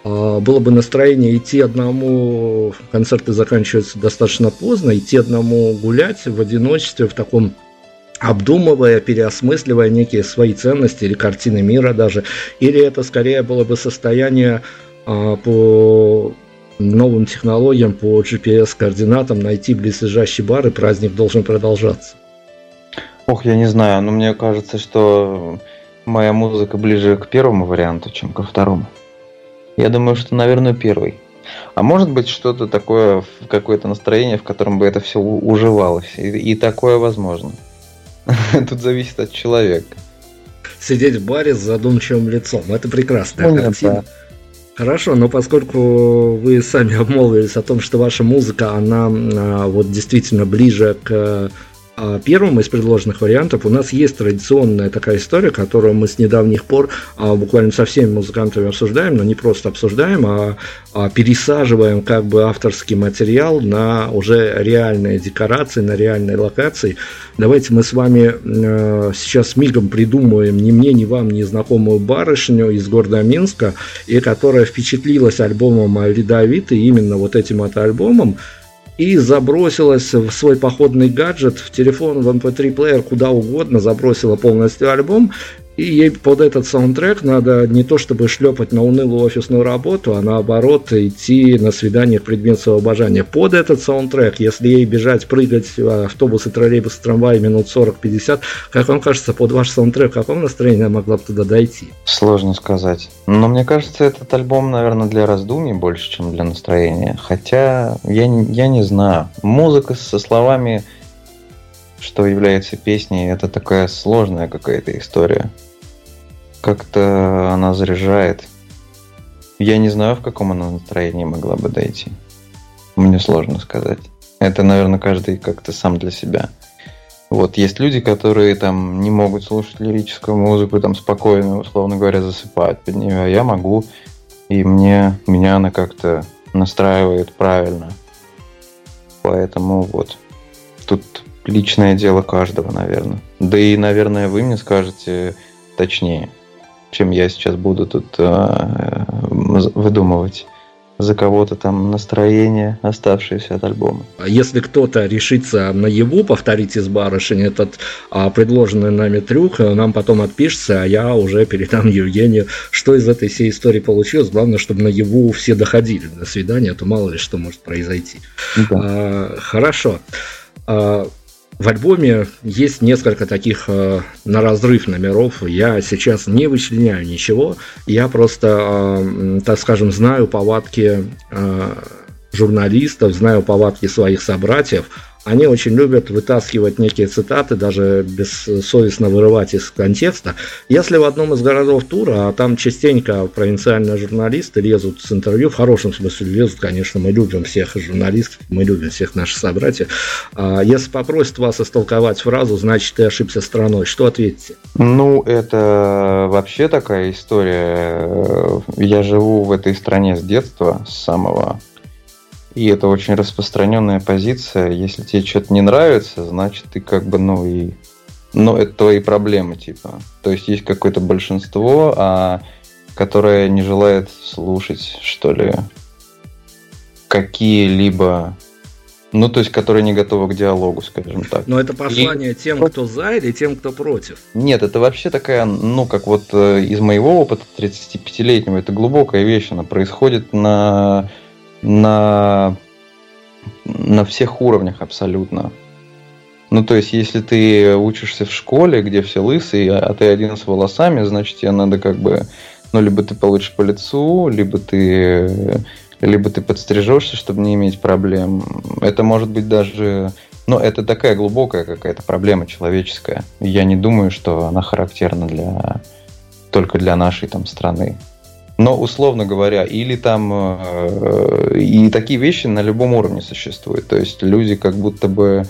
а, было бы настроение идти одному, концерты заканчиваются достаточно поздно, идти одному гулять в одиночестве в таком обдумывая, переосмысливая некие свои ценности или картины мира даже, или это скорее было бы состояние по новым технологиям, по GPS-координатам найти близлежащий бар, и праздник должен продолжаться. Ох, я не знаю, но мне кажется, что моя музыка ближе к первому варианту, чем ко второму. Я думаю, что, наверное, первый. А может быть что-то такое, какое-то настроение, в котором бы это все уживалось. И, и такое возможно. Тут зависит от человека. Сидеть в баре с задумчивым лицом. Это прекрасная ну, картина. Да. Хорошо, но поскольку вы сами обмолвились о том, что ваша музыка, она а, вот действительно ближе к первым из предложенных вариантов у нас есть традиционная такая история, которую мы с недавних пор а, буквально со всеми музыкантами обсуждаем, но не просто обсуждаем, а, а пересаживаем как бы авторский материал на уже реальные декорации, на реальные локации. Давайте мы с вами э, сейчас мигом придумаем ни мне, ни вам незнакомую барышню из города Минска, и которая впечатлилась альбомом Ледовитый, именно вот этим вот альбомом, и забросилась в свой походный гаджет, в телефон, в MP3-плеер, эм куда угодно, забросила полностью альбом и ей под этот саундтрек надо не то чтобы шлепать на унылую офисную работу, а наоборот идти на свидание к предмету своего обожания. Под этот саундтрек, если ей бежать, прыгать автобусы, троллейбусы, трамваи минут 40-50, как вам кажется, под ваш саундтрек, в каком настроении она могла бы туда дойти? Сложно сказать. Но мне кажется, этот альбом, наверное, для раздумий больше, чем для настроения. Хотя я, я не знаю. Музыка со словами что является песней, это такая сложная какая-то история. Как-то она заряжает. Я не знаю, в каком она настроении могла бы дойти. Мне сложно сказать. Это, наверное, каждый как-то сам для себя. Вот есть люди, которые там не могут слушать лирическую музыку, там спокойно, условно говоря, засыпают под нее, а я могу, и мне меня она как-то настраивает правильно. Поэтому вот тут личное дело каждого, наверное. Да и, наверное, вы мне скажете точнее, чем я сейчас буду тут э, выдумывать за кого-то там настроение, оставшееся от альбома. А если кто-то решится на его повторить из барышень этот а, предложенный нами трюк, нам потом отпишется, а я уже передам Евгению, что из этой всей истории получилось. Главное, чтобы на его все доходили до свидания, а то мало ли что может произойти. Да. А, хорошо. А, в альбоме есть несколько таких э, на разрыв номеров. Я сейчас не вычленяю ничего. Я просто, э, так скажем, знаю повадки э, журналистов, знаю повадки своих собратьев они очень любят вытаскивать некие цитаты, даже бессовестно вырывать из контекста. Если в одном из городов тура, а там частенько провинциальные журналисты лезут с интервью, в хорошем смысле лезут, конечно, мы любим всех журналистов, мы любим всех наших собратьев. А если попросят вас истолковать фразу, значит, ты ошибся страной, что ответите? Ну, это вообще такая история. Я живу в этой стране с детства, с самого и это очень распространенная позиция. Если тебе что-то не нравится, значит ты как бы, ну и... Ну, это твои проблемы, типа. То есть есть какое-то большинство, а, которое не желает слушать, что ли, какие-либо ну, то есть, которые не готовы к диалогу, скажем так. Но это послание и... тем, кто за или тем, кто против? Нет, это вообще такая, ну, как вот э, из моего опыта 35-летнего, это глубокая вещь, она происходит на на, на всех уровнях абсолютно. Ну, то есть, если ты учишься в школе, где все лысые, а ты один с волосами, значит, тебе надо как бы, ну, либо ты получишь по лицу, либо ты, либо ты подстрижешься, чтобы не иметь проблем. Это может быть даже, ну, это такая глубокая какая-то проблема человеческая. Я не думаю, что она характерна для только для нашей там страны. Но, условно говоря, или там э, и такие вещи на любом уровне существуют. То есть люди как будто бы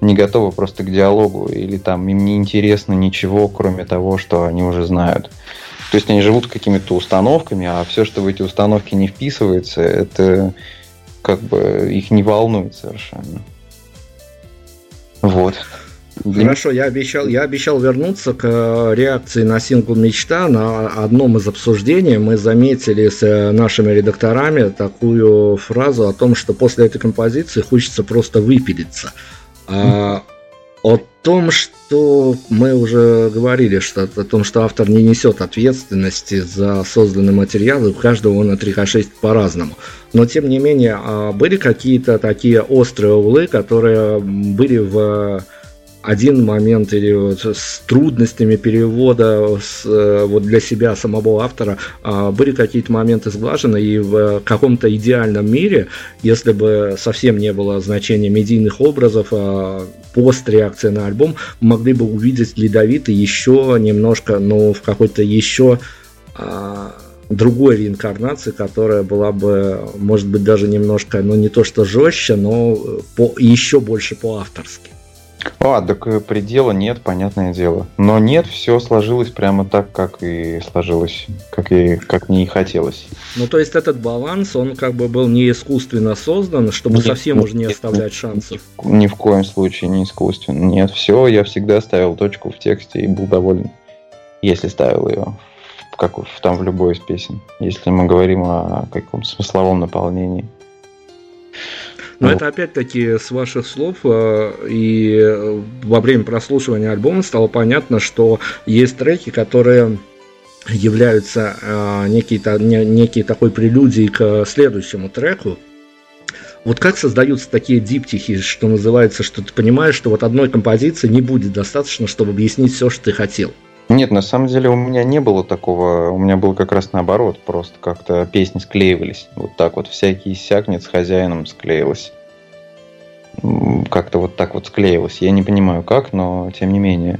не готовы просто к диалогу, или там им не интересно ничего, кроме того, что они уже знают. То есть они живут какими-то установками, а все, что в эти установки не вписывается, это как бы их не волнует совершенно. Вот. Хорошо, я обещал, я обещал вернуться к э, реакции на сингл «Мечта». На одном из обсуждений мы заметили с э, нашими редакторами такую фразу о том, что после этой композиции хочется просто выпилиться. А, о том, что мы уже говорили, что о том, что автор не несет ответственности за созданный материал, и у каждого он отрикошетит по-разному. Но, тем не менее, а, были какие-то такие острые углы, которые были в один момент или вот с трудностями перевода с, э, вот для себя самого автора а, были какие-то моменты сглажены и в каком-то идеальном мире, если бы совсем не было значения медийных образов, а, пост-реакция на альбом, могли бы увидеть Ледовитый еще немножко, но в какой-то еще а, другой реинкарнации, которая была бы, может быть, даже немножко, ну не то что жестче, но по, еще больше по-авторски. А, так э, предела нет, понятное дело. Но нет, все сложилось прямо так, как и сложилось, как, и, как мне и хотелось. Ну, то есть этот баланс, он как бы был не искусственно создан, чтобы нет, совсем нет, уже не оставлять шансов. Ни, ни в коем случае не искусственно. Нет, все, я всегда ставил точку в тексте и был доволен, если ставил ее как в, там в любой из песен, если мы говорим о каком-то смысловом наполнении. Но ну. это опять-таки с ваших слов э, и во время прослушивания альбома стало понятно, что есть треки, которые являются э, некий, некий такой прелюдией к следующему треку. Вот как создаются такие диптихи, что называется, что ты понимаешь, что вот одной композиции не будет достаточно, чтобы объяснить все, что ты хотел? Нет, на самом деле у меня не было такого, у меня было как раз наоборот, просто как-то песни склеивались. Вот так вот всякий сякнет с хозяином склеилось. Как-то вот так вот склеилось. Я не понимаю как, но тем не менее.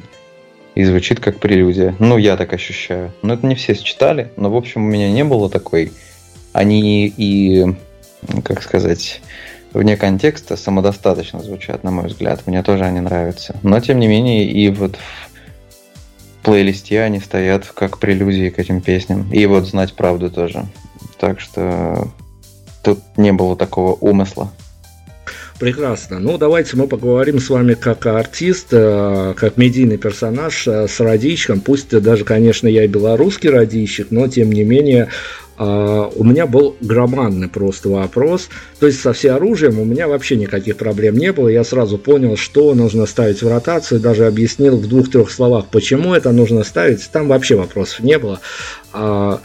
И звучит как прелюдия. Ну, я так ощущаю. Но это не все считали, но в общем у меня не было такой. Они и, как сказать, вне контекста самодостаточно звучат, на мой взгляд. Мне тоже они нравятся. Но тем не менее и вот в плейлисте они стоят как прелюдии к этим песням. И вот знать правду тоже. Так что тут не было такого умысла. Прекрасно. Ну, давайте мы поговорим с вами как артист, э, как медийный персонаж э, с радищиком. Пусть даже, конечно, я белорусский радищик, но тем не менее Uh, у меня был громадный просто вопрос. То есть со всеоружием у меня вообще никаких проблем не было. Я сразу понял, что нужно ставить в ротацию, даже объяснил в двух-трех словах, почему это нужно ставить. Там вообще вопросов не было. Uh,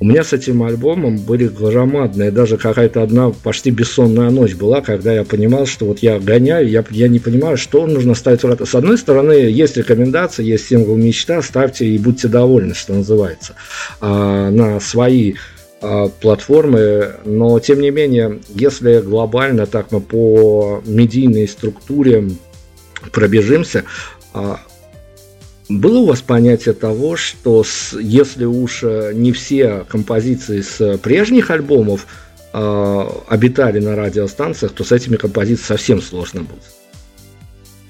у меня с этим альбомом были громадные, даже какая-то одна почти бессонная ночь была, когда я понимал, что вот я гоняю, я, я не понимаю, что нужно ставить в ротацию. С одной стороны, есть рекомендации, есть сингл мечта, ставьте и будьте довольны, что называется, а, на свои а, платформы, но тем не менее, если глобально так мы по медийной структуре пробежимся, а, было у вас понятие того, что с, если уж э, не все композиции с прежних альбомов э, обитали на радиостанциях, то с этими композициями совсем сложно будет?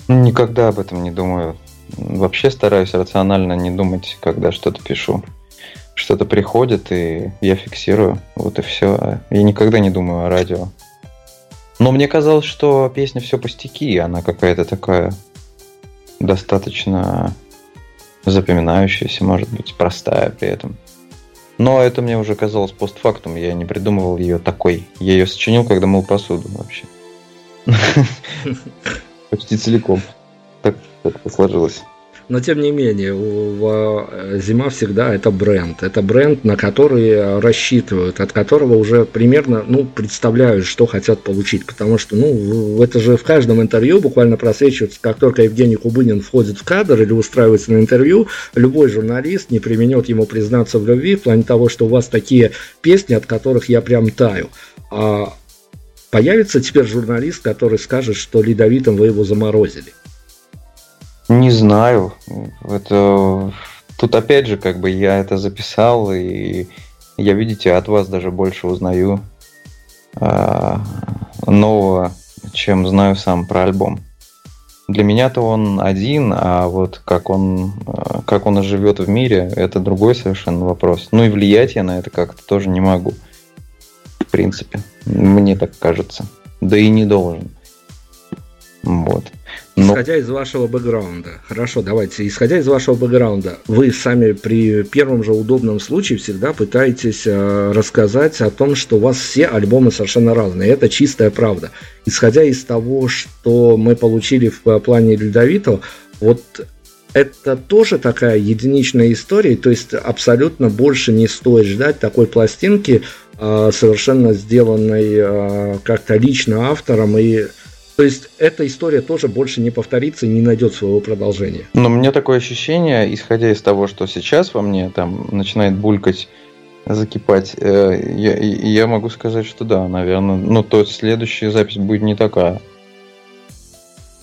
Никогда об этом не думаю. Вообще стараюсь рационально не думать, когда что-то пишу. Что-то приходит, и я фиксирую. Вот и все. Я никогда не думаю о радио. Но мне казалось, что песня все пустяки, она какая-то такая достаточно запоминающаяся, может быть, простая при этом. Но это мне уже казалось постфактум, я не придумывал ее такой. Я ее сочинил, когда мыл посуду вообще. Почти целиком. Так это сложилось. Но тем не менее, э, зима всегда это бренд. Это бренд, на который рассчитывают, от которого уже примерно ну, представляют, что хотят получить. Потому что ну, это же в каждом интервью буквально просвечивается, как только Евгений Кубынин входит в кадр или устраивается на интервью, любой журналист не применет ему признаться в любви в плане того, что у вас такие песни, от которых я прям таю. А появится теперь журналист, который скажет, что ледовитым вы его заморозили. Не знаю. Это тут опять же, как бы я это записал, и я, видите, от вас даже больше узнаю а, нового, чем знаю сам про альбом. Для меня-то он один, а вот как он, э, как он живет в мире, это другой совершенно вопрос. Ну и влиять я на это как-то тоже не могу. В принципе, мне так кажется. Да и не должен. Вот. Но... Исходя из вашего бэкграунда, хорошо, давайте, исходя из вашего бэкграунда, вы сами при первом же удобном случае всегда пытаетесь э, рассказать о том, что у вас все альбомы совершенно разные. Это чистая правда. Исходя из того, что мы получили в плане Ледовитого, вот это тоже такая единичная история, то есть абсолютно больше не стоит ждать такой пластинки, э, совершенно сделанной э, как-то лично автором и то есть эта история тоже больше не повторится и не найдет своего продолжения. Но меня такое ощущение, исходя из того, что сейчас во мне там начинает булькать, закипать, э, я, я могу сказать, что да, наверное. Ну, то следующая запись будет не такая.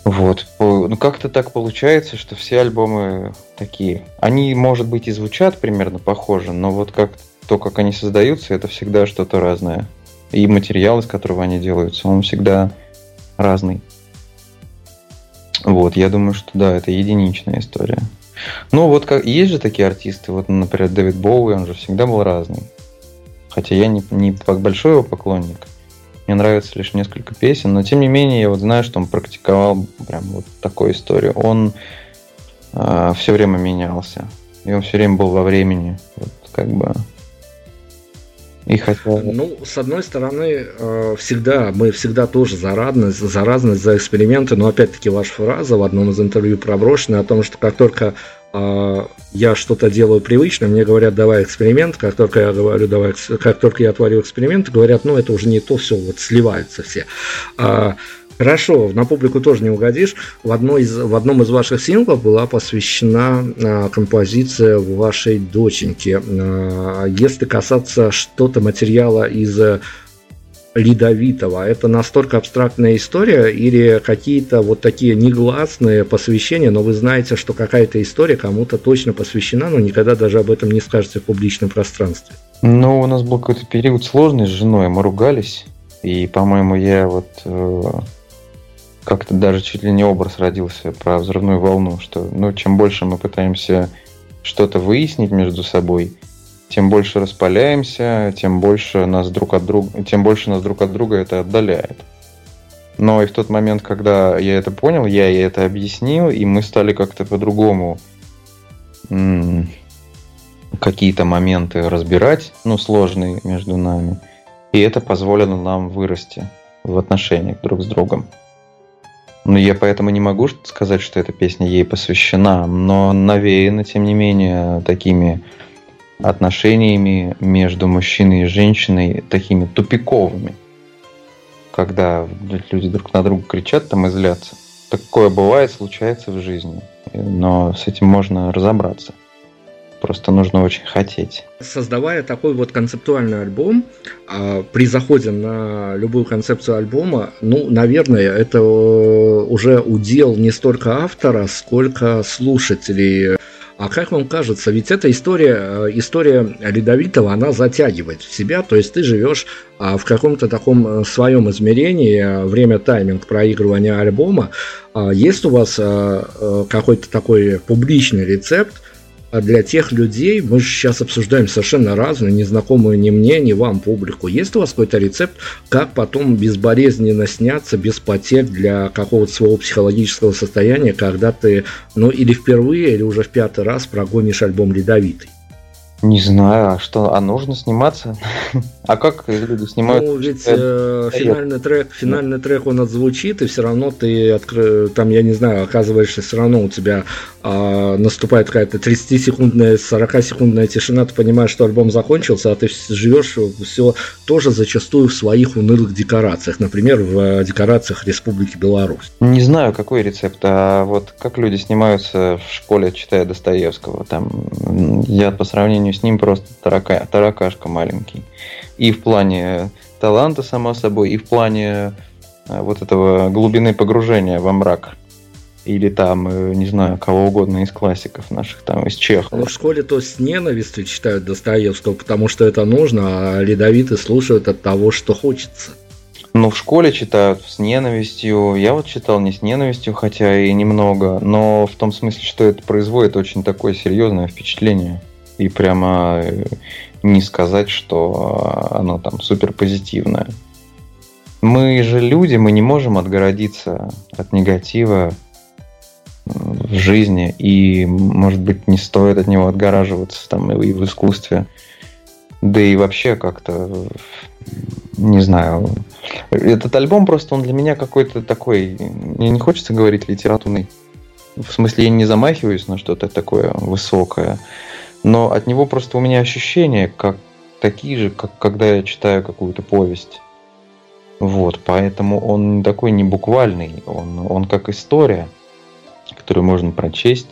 Вот. Ну, как-то так получается, что все альбомы такие. Они, может быть, и звучат примерно похоже, но вот как то, как они создаются, это всегда что-то разное. И материал, из которого они делаются, он всегда разный. Вот, я думаю, что да, это единичная история. Ну, вот как есть же такие артисты, вот, например, Дэвид Боуи, он же всегда был разный. Хотя я не, не большой его поклонник. Мне нравится лишь несколько песен, но тем не менее я вот знаю, что он практиковал прям вот такую историю. Он э, а, все время менялся. И он все время был во времени. Вот как бы и хотя... Ну, с одной стороны, э, всегда, мы всегда тоже за разность, за разность, за эксперименты, но опять-таки ваша фраза в одном из интервью проброшена о том, что как только э, я что-то делаю привычно, мне говорят, давай эксперимент, как только я говорю, давай, как только я творю эксперимент, говорят, ну, это уже не то, все, вот сливаются все. Хорошо, на публику тоже не угодишь. В, одной из, в одном из ваших синглов была посвящена а, композиция вашей доченьке. А, если касаться что-то материала из Ледовитого, это настолько абстрактная история или какие-то вот такие негласные посвящения, но вы знаете, что какая-то история кому-то точно посвящена, но никогда даже об этом не скажете в публичном пространстве? Ну, у нас был какой-то период сложный с женой, мы ругались, и, по-моему, я вот э, как-то даже чуть ли не образ родился про взрывную волну, что ну, чем больше мы пытаемся что-то выяснить между собой, тем больше распаляемся, тем больше нас друг от друга, тем больше нас друг от друга это отдаляет. Но и в тот момент, когда я это понял, я ей это объяснил, и мы стали как-то по-другому какие-то моменты разбирать, ну, сложные между нами. И это позволило нам вырасти в отношениях друг с другом. Ну, я поэтому не могу сказать, что эта песня ей посвящена, но навеяна, тем не менее, такими отношениями между мужчиной и женщиной, такими тупиковыми, когда люди друг на друга кричат там и злятся. Такое бывает, случается в жизни, но с этим можно разобраться. Просто нужно очень хотеть. Создавая такой вот концептуальный альбом, а, при заходе на любую концепцию альбома, ну, наверное, это э, уже удел не столько автора, сколько слушателей. А как вам кажется, ведь эта история, э, история Ледовитого, она затягивает в себя, то есть ты живешь а, в каком-то таком э, своем измерении, время тайминг проигрывания альбома. А есть у вас какой-то такой публичный рецепт, для тех людей, мы же сейчас обсуждаем совершенно разные, незнакомую ни мне, ни вам публику. Есть у вас какой-то рецепт, как потом безболезненно сняться, без потерь для какого-то своего психологического состояния, когда ты, ну, или впервые, или уже в пятый раз прогонишь альбом «Ледовитый»? Не знаю, а что, а нужно сниматься? а как люди снимают? Ну, ведь э, финальный трек, финальный трек он отзвучит, и все равно ты откры... там, я не знаю, оказываешься, все равно у тебя э, наступает какая-то 30-секундная, 40-секундная тишина, ты понимаешь, что альбом закончился, а ты живешь все тоже зачастую в своих унылых декорациях, например, в декорациях Республики Беларусь. Не знаю, какой рецепт, а вот как люди снимаются в школе, читая Достоевского, там, я по сравнению сравнению с ним просто тарака, таракашка маленький. И в плане таланта, само собой, и в плане э, вот этого глубины погружения во мрак. Или там, э, не знаю, кого угодно из классиков наших, там, из Чехова. Ну, в школе то с ненавистью читают Достоевского, потому что это нужно, а ледовиты слушают от того, что хочется. Ну, в школе читают с ненавистью. Я вот читал не с ненавистью, хотя и немного, но в том смысле, что это производит очень такое серьезное впечатление. И прямо э, не сказать, что оно там супер позитивное. Мы же люди, мы не можем отгородиться от негатива в жизни, и, может быть, не стоит от него отгораживаться там и в искусстве. Да и вообще как-то, не знаю, этот альбом просто, он для меня какой-то такой, мне не хочется говорить литературный, в смысле я не замахиваюсь на что-то такое высокое, но от него просто у меня ощущения как такие же, как когда я читаю какую-то повесть. Вот, поэтому он такой не буквальный, он, он как история, которую можно прочесть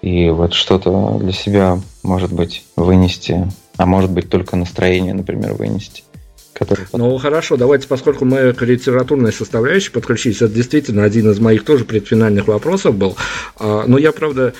и вот что-то для себя, может быть, вынести, а может быть только настроение, например, вынести. Который... Ну хорошо, давайте, поскольку мы к литературной составляющей подключились, это действительно один из моих тоже предфинальных вопросов был. А, но я, правда,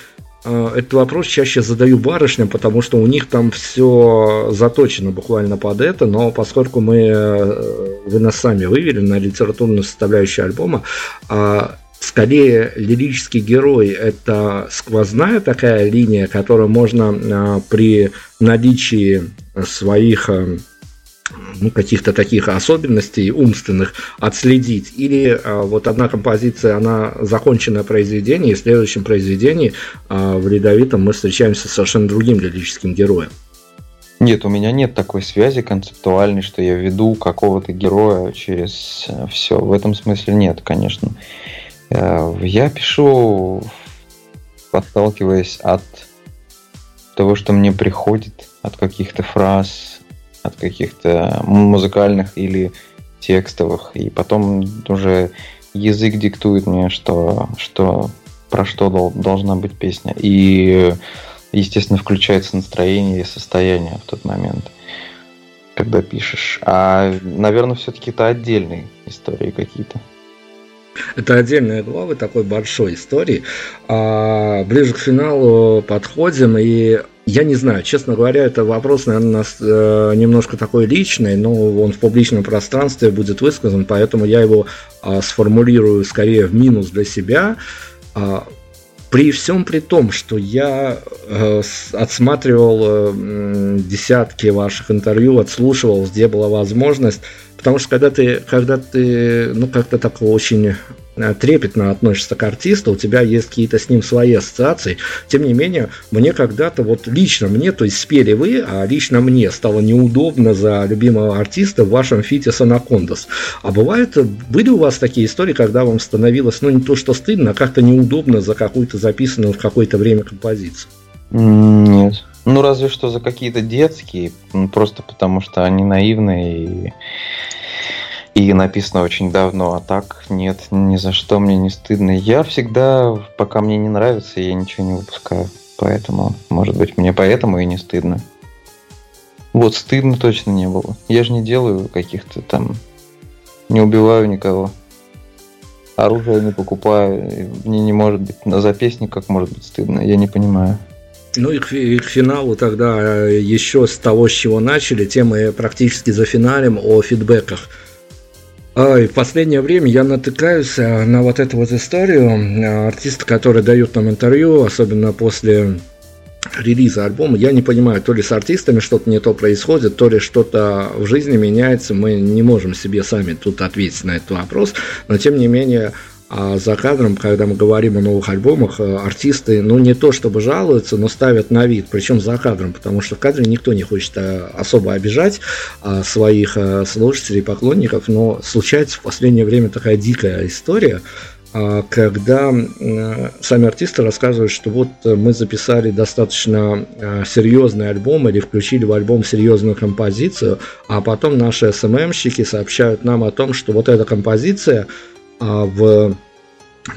этот вопрос чаще задаю барышням, потому что у них там все заточено буквально под это, но поскольку мы, э, вы нас сами вывели на литературную составляющую альбома, а, скорее лирический герой это сквозная такая линия, которую можно при наличии своих ну, каких-то таких особенностей умственных отследить. Или а, вот одна композиция, она законченное произведение, и в следующем произведении а, в «Ледовитом» мы встречаемся с совершенно другим лирическим героем. Нет, у меня нет такой связи концептуальной, что я веду какого-то героя через э, все. В этом смысле нет, конечно. Э, я пишу, подталкиваясь от того, что мне приходит, от каких-то фраз, от каких-то музыкальных или текстовых. И потом уже язык диктует мне, что, что про что дол, должна быть песня. И, естественно, включается настроение и состояние в тот момент, когда пишешь. А, наверное, все-таки это отдельные истории какие-то. Это отдельные главы такой большой истории. А ближе к финалу подходим, и я не знаю, честно говоря, это вопрос, наверное, э, немножко такой личный, но он в публичном пространстве будет высказан, поэтому я его а, сформулирую скорее в минус для себя. А, при всем при том, что я э, отсматривал э, десятки ваших интервью, отслушивал, где была возможность, потому что когда ты, когда ты, ну как-то так очень трепетно относишься к артисту, у тебя есть какие-то с ним свои ассоциации. Тем не менее, мне когда-то, вот лично мне, то есть спели вы, а лично мне стало неудобно за любимого артиста в вашем фите с Анакондас. А бывает, были у вас такие истории, когда вам становилось, ну не то что стыдно, а как-то неудобно за какую-то записанную в какое-то время композицию? Нет. Ну, разве что за какие-то детские, просто потому что они наивные и и написано очень давно, а так нет, ни за что мне не стыдно. Я всегда, пока мне не нравится, я ничего не выпускаю. Поэтому, может быть, мне поэтому и не стыдно. Вот, стыдно точно не было. Я же не делаю каких-то там... Не убиваю никого. Оружие не покупаю. Мне не может быть... На записник как может быть стыдно? Я не понимаю. Ну и к, и к финалу тогда э, еще с того, с чего начали, темы практически за финалем о фидбэках – в последнее время я натыкаюсь э, на вот эту вот историю. Э, артисты, которые дают нам интервью, особенно после релиза альбома, я не понимаю, то ли с артистами что-то не то происходит, то ли что-то в жизни меняется, мы не можем себе сами тут ответить на этот вопрос, но тем не менее а за кадром, когда мы говорим о новых альбомах, э, артисты, ну, не то чтобы жалуются, но ставят на вид, причем за кадром, потому что в кадре никто не хочет э, особо обижать а, своих э, слушателей, поклонников, но случается в последнее время такая дикая история, а, когда сами артисты рассказывают, что вот мы записали достаточно серьезный альбом или включили в альбом серьезную композицию, а потом наши СММщики сообщают нам о том, что вот эта композиция в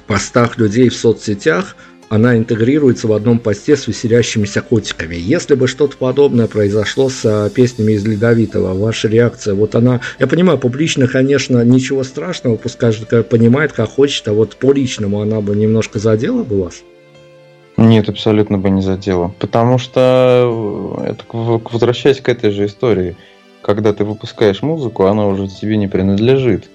постах людей в соцсетях она интегрируется в одном посте с веселящимися котиками. Если бы что-то подобное произошло с а, песнями из Ледовитого, ваша реакция, вот она, я понимаю, публично, конечно, ничего страшного, пусть каждый понимает, как хочет, а вот по личному она бы немножко задела бы вас? Нет, абсолютно бы не задела. Потому что, это, возвращаясь к этой же истории, когда ты выпускаешь музыку, она уже тебе не принадлежит.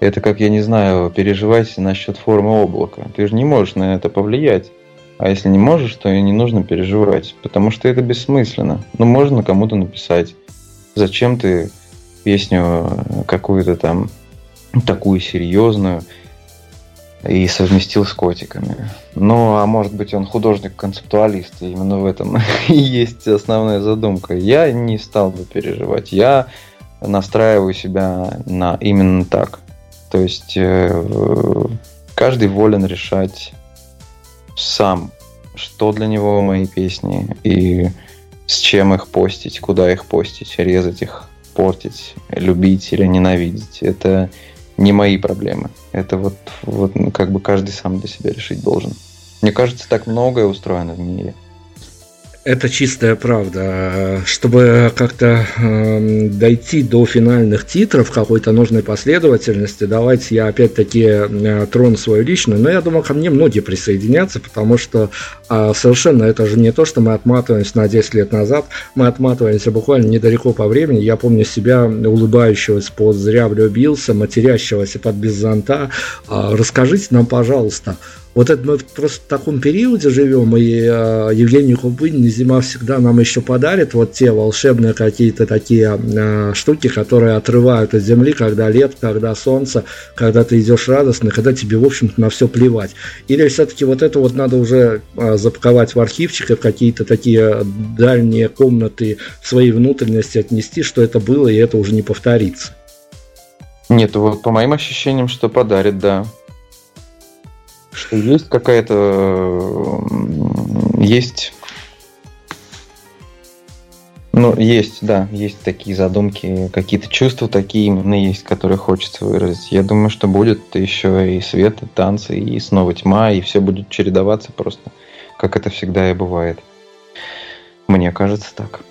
Это как, я не знаю, переживать насчет формы облака. Ты же не можешь на это повлиять. А если не можешь, то и не нужно переживать, потому что это бессмысленно. Ну, можно кому-то написать. Зачем ты песню какую-то там такую серьезную и совместил с котиками. Ну, а может быть, он художник-концептуалист, и именно в этом и есть основная задумка. Я не стал бы переживать. Я настраиваю себя на именно так. То есть э, каждый волен решать сам, что для него мои песни и с чем их постить, куда их постить, резать их, портить, любить или ненавидеть. Это не мои проблемы. Это вот, вот ну, как бы каждый сам для себя решить должен. Мне кажется, так многое устроено в мире. Это чистая правда. Чтобы как-то э, дойти до финальных титров какой-то нужной последовательности, давайте я опять-таки э, трону свою личную, но я думаю, ко мне многие присоединятся, потому что э, совершенно это же не то, что мы отматываемся на 10 лет назад, мы отматываемся буквально недалеко по времени. Я помню себя улыбающегося под «Зря влюбился», матерящегося под «Без зонта». Э, расскажите нам, пожалуйста, вот это мы просто в таком периоде живем, и э, Евгений Кубынин «Зима всегда нам еще подарит» вот те волшебные какие-то такие э, штуки, которые отрывают от земли, когда лет, когда солнце, когда ты идешь радостно, когда тебе, в общем-то, на все плевать. Или все-таки вот это вот надо уже э, запаковать в архивчик и в какие-то такие дальние комнаты в своей внутренности отнести, что это было, и это уже не повторится. Нет, вот по моим ощущениям, что подарит, да что есть какая-то... Есть... Ну, есть, да, есть такие задумки, какие-то чувства такие именно есть, которые хочется выразить. Я думаю, что будет еще и свет, и танцы, и снова тьма, и все будет чередоваться просто, как это всегда и бывает. Мне кажется так.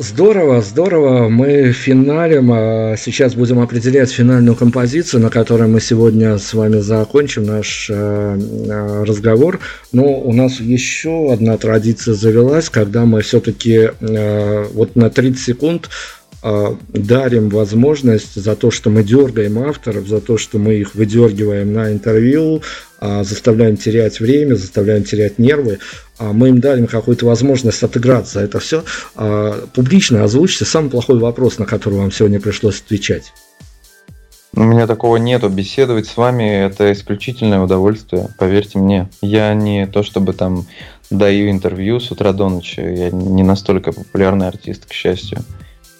Здорово, здорово. Мы финалем. А сейчас будем определять финальную композицию, на которой мы сегодня с вами закончим наш э, э, разговор. Но у нас еще одна традиция завелась, когда мы все-таки э, вот на 30 секунд а, дарим возможность за то, что мы дергаем авторов, за то, что мы их выдергиваем на интервью, а, заставляем терять время, заставляем терять нервы, а мы им дарим какую-то возможность отыграться. Это все публично озвучьте самый плохой вопрос, на который вам сегодня пришлось отвечать. У меня такого нету. Беседовать с вами это исключительное удовольствие, поверьте мне. Я не то чтобы там даю интервью с утра до ночи. Я не настолько популярный артист, к счастью.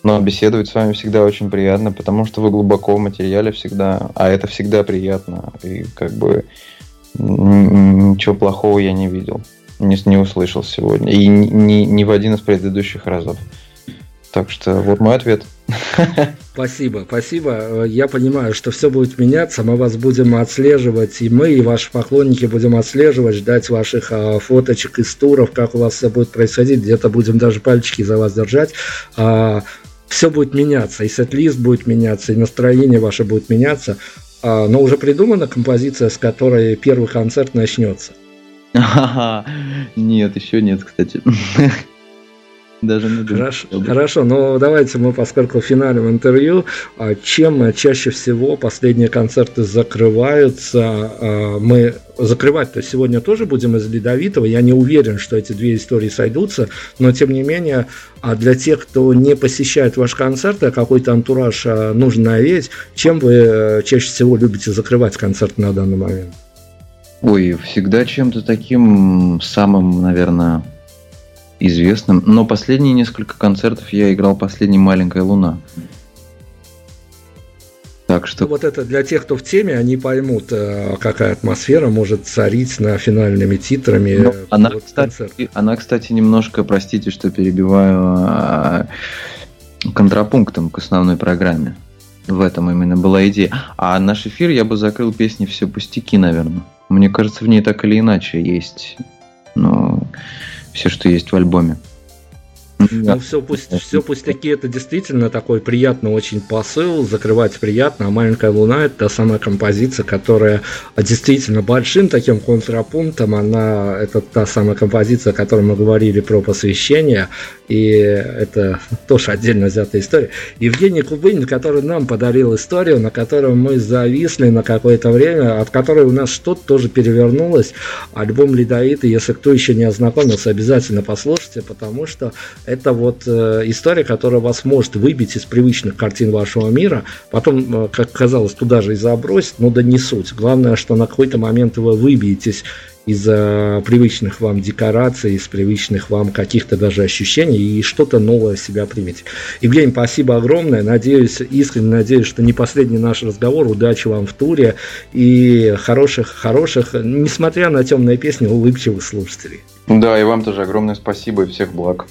Но беседовать с вами всегда очень приятно, потому что вы глубоко в материале всегда, а это всегда приятно. И как бы ничего плохого я не видел, не, не услышал сегодня. И ни, ни в один из предыдущих разов. Так что вот мой ответ. Спасибо, спасибо. Я понимаю, что все будет меняться, мы вас будем отслеживать, и мы, и ваши поклонники будем отслеживать, ждать ваших а, фоточек из туров, как у вас все будет происходить, где-то будем даже пальчики за вас держать. А, все будет меняться, и сет-лист будет меняться, и настроение ваше будет меняться, но уже придумана композиция, с которой первый концерт начнется. Нет, еще нет, кстати. Даже не хорошо, хорошо, но давайте мы, поскольку финалем интервью, а, чем чаще всего последние концерты закрываются, а, мы закрывать-то сегодня тоже будем из Ледовитого. Я не уверен, что эти две истории сойдутся, но тем не менее, а для тех, кто не посещает ваш концерт, а какой-то антураж нужно навеять, чем вы э, чаще всего любите закрывать концерт на данный момент? Ой, всегда чем-то таким самым, наверное, известным. Но последние несколько концертов я играл последний «Маленькая луна». Так что... Вот это для тех, кто в теме, они поймут, э, какая атмосфера может царить на финальными титрами. Ну, она, вот кстати, она, кстати, немножко, простите, что перебиваю, а, контрапунктом к основной программе. В этом именно была идея. А наш эфир я бы закрыл песни «Все пустяки», наверное. Мне кажется, в ней так или иначе есть ну, все, что есть в альбоме. Ну, все, пусть, все пустяки, это действительно такой приятный очень посыл, закрывать приятно, а «Маленькая луна» — это та самая композиция, которая действительно большим таким контрапунктом, она, это та самая композиция, о которой мы говорили про посвящение, и это тоже отдельно взятая история. Евгений Кубынин, который нам подарил историю, на которой мы зависли на какое-то время, от которой у нас что-то тоже перевернулось. Альбом «Ледовиты», если кто еще не ознакомился, обязательно послушайте, потому что это вот э, история, которая вас может выбить из привычных картин вашего мира, потом, э, как казалось, туда же и забросить, но да не суть. Главное, что на какой-то момент вы выбьетесь из-за привычных вам декораций, из привычных вам каких-то даже ощущений и что-то новое в себя примете. Евгений, спасибо огромное. Надеюсь, искренне надеюсь, что не последний наш разговор. Удачи вам в туре и хороших, хороших, несмотря на темные песни, улыбчивых слушателей. Да, и вам тоже огромное спасибо и всех благ.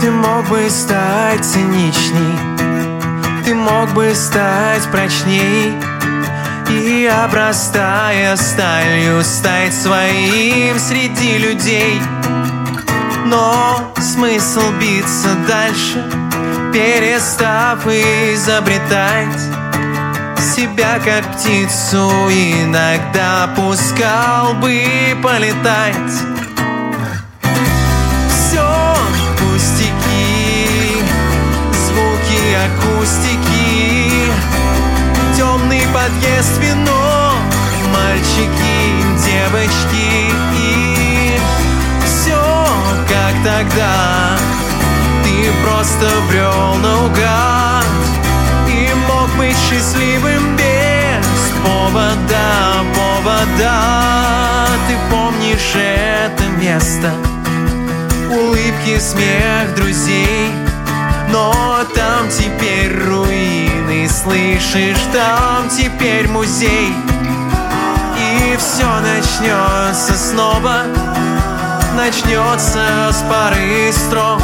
Ты мог бы стать циничней мог бы стать прочней. И обрастая сталью Стать своим среди людей. Но смысл биться дальше Перестав изобретать Себя как птицу Иногда пускал бы полетать. Все пустяки Звуки акустики. Темный подъезд, вино Мальчики, девочки. И все как тогда. Ты просто брел наугад И мог быть счастливым без повода, повода. Ты помнишь это место? Улыбки, смех друзей но там теперь руины, слышишь, там теперь музей. И все начнется снова, начнется с пары строк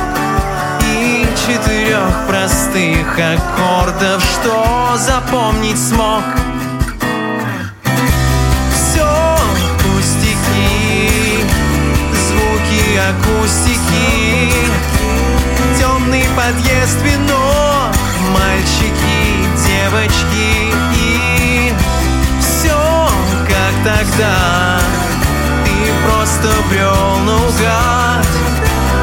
И четырех простых аккордов, что запомнить смог темный подъезд, вино Мальчики, девочки и все как тогда. Ты просто брел наугад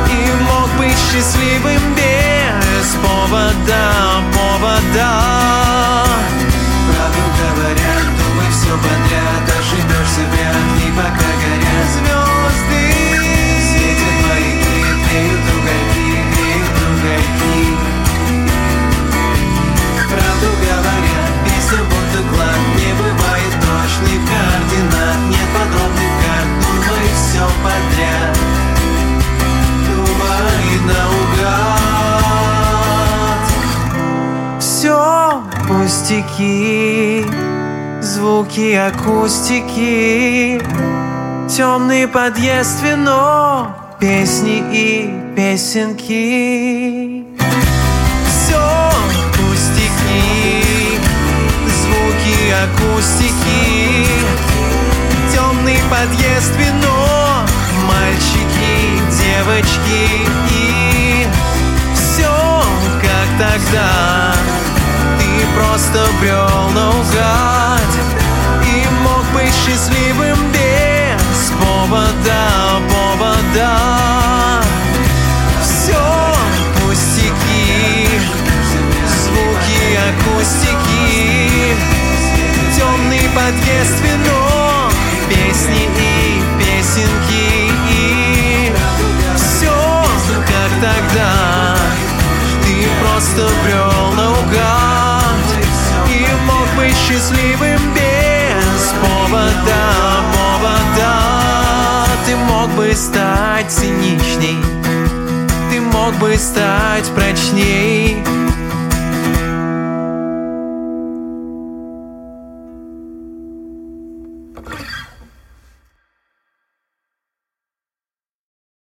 И мог быть счастливым без повода, повода. Правду говорят, думай все подряд Ошибешься в огни, пока пустяки Звуки акустики. Темный подъезд, вино Песни и песенки. Все пустяки Звуки акустики. Темный подъезд, вино Мальчики, девочки. И все как тогда просто брел наугад И мог быть счастливым без повода, повода. Акустики Темный подъезд, вино Песни и песенки. И все как тогда Ты просто брел наугад быть счастливым без повода, повода. Ты мог бы стать циничней Ты мог бы стать прочней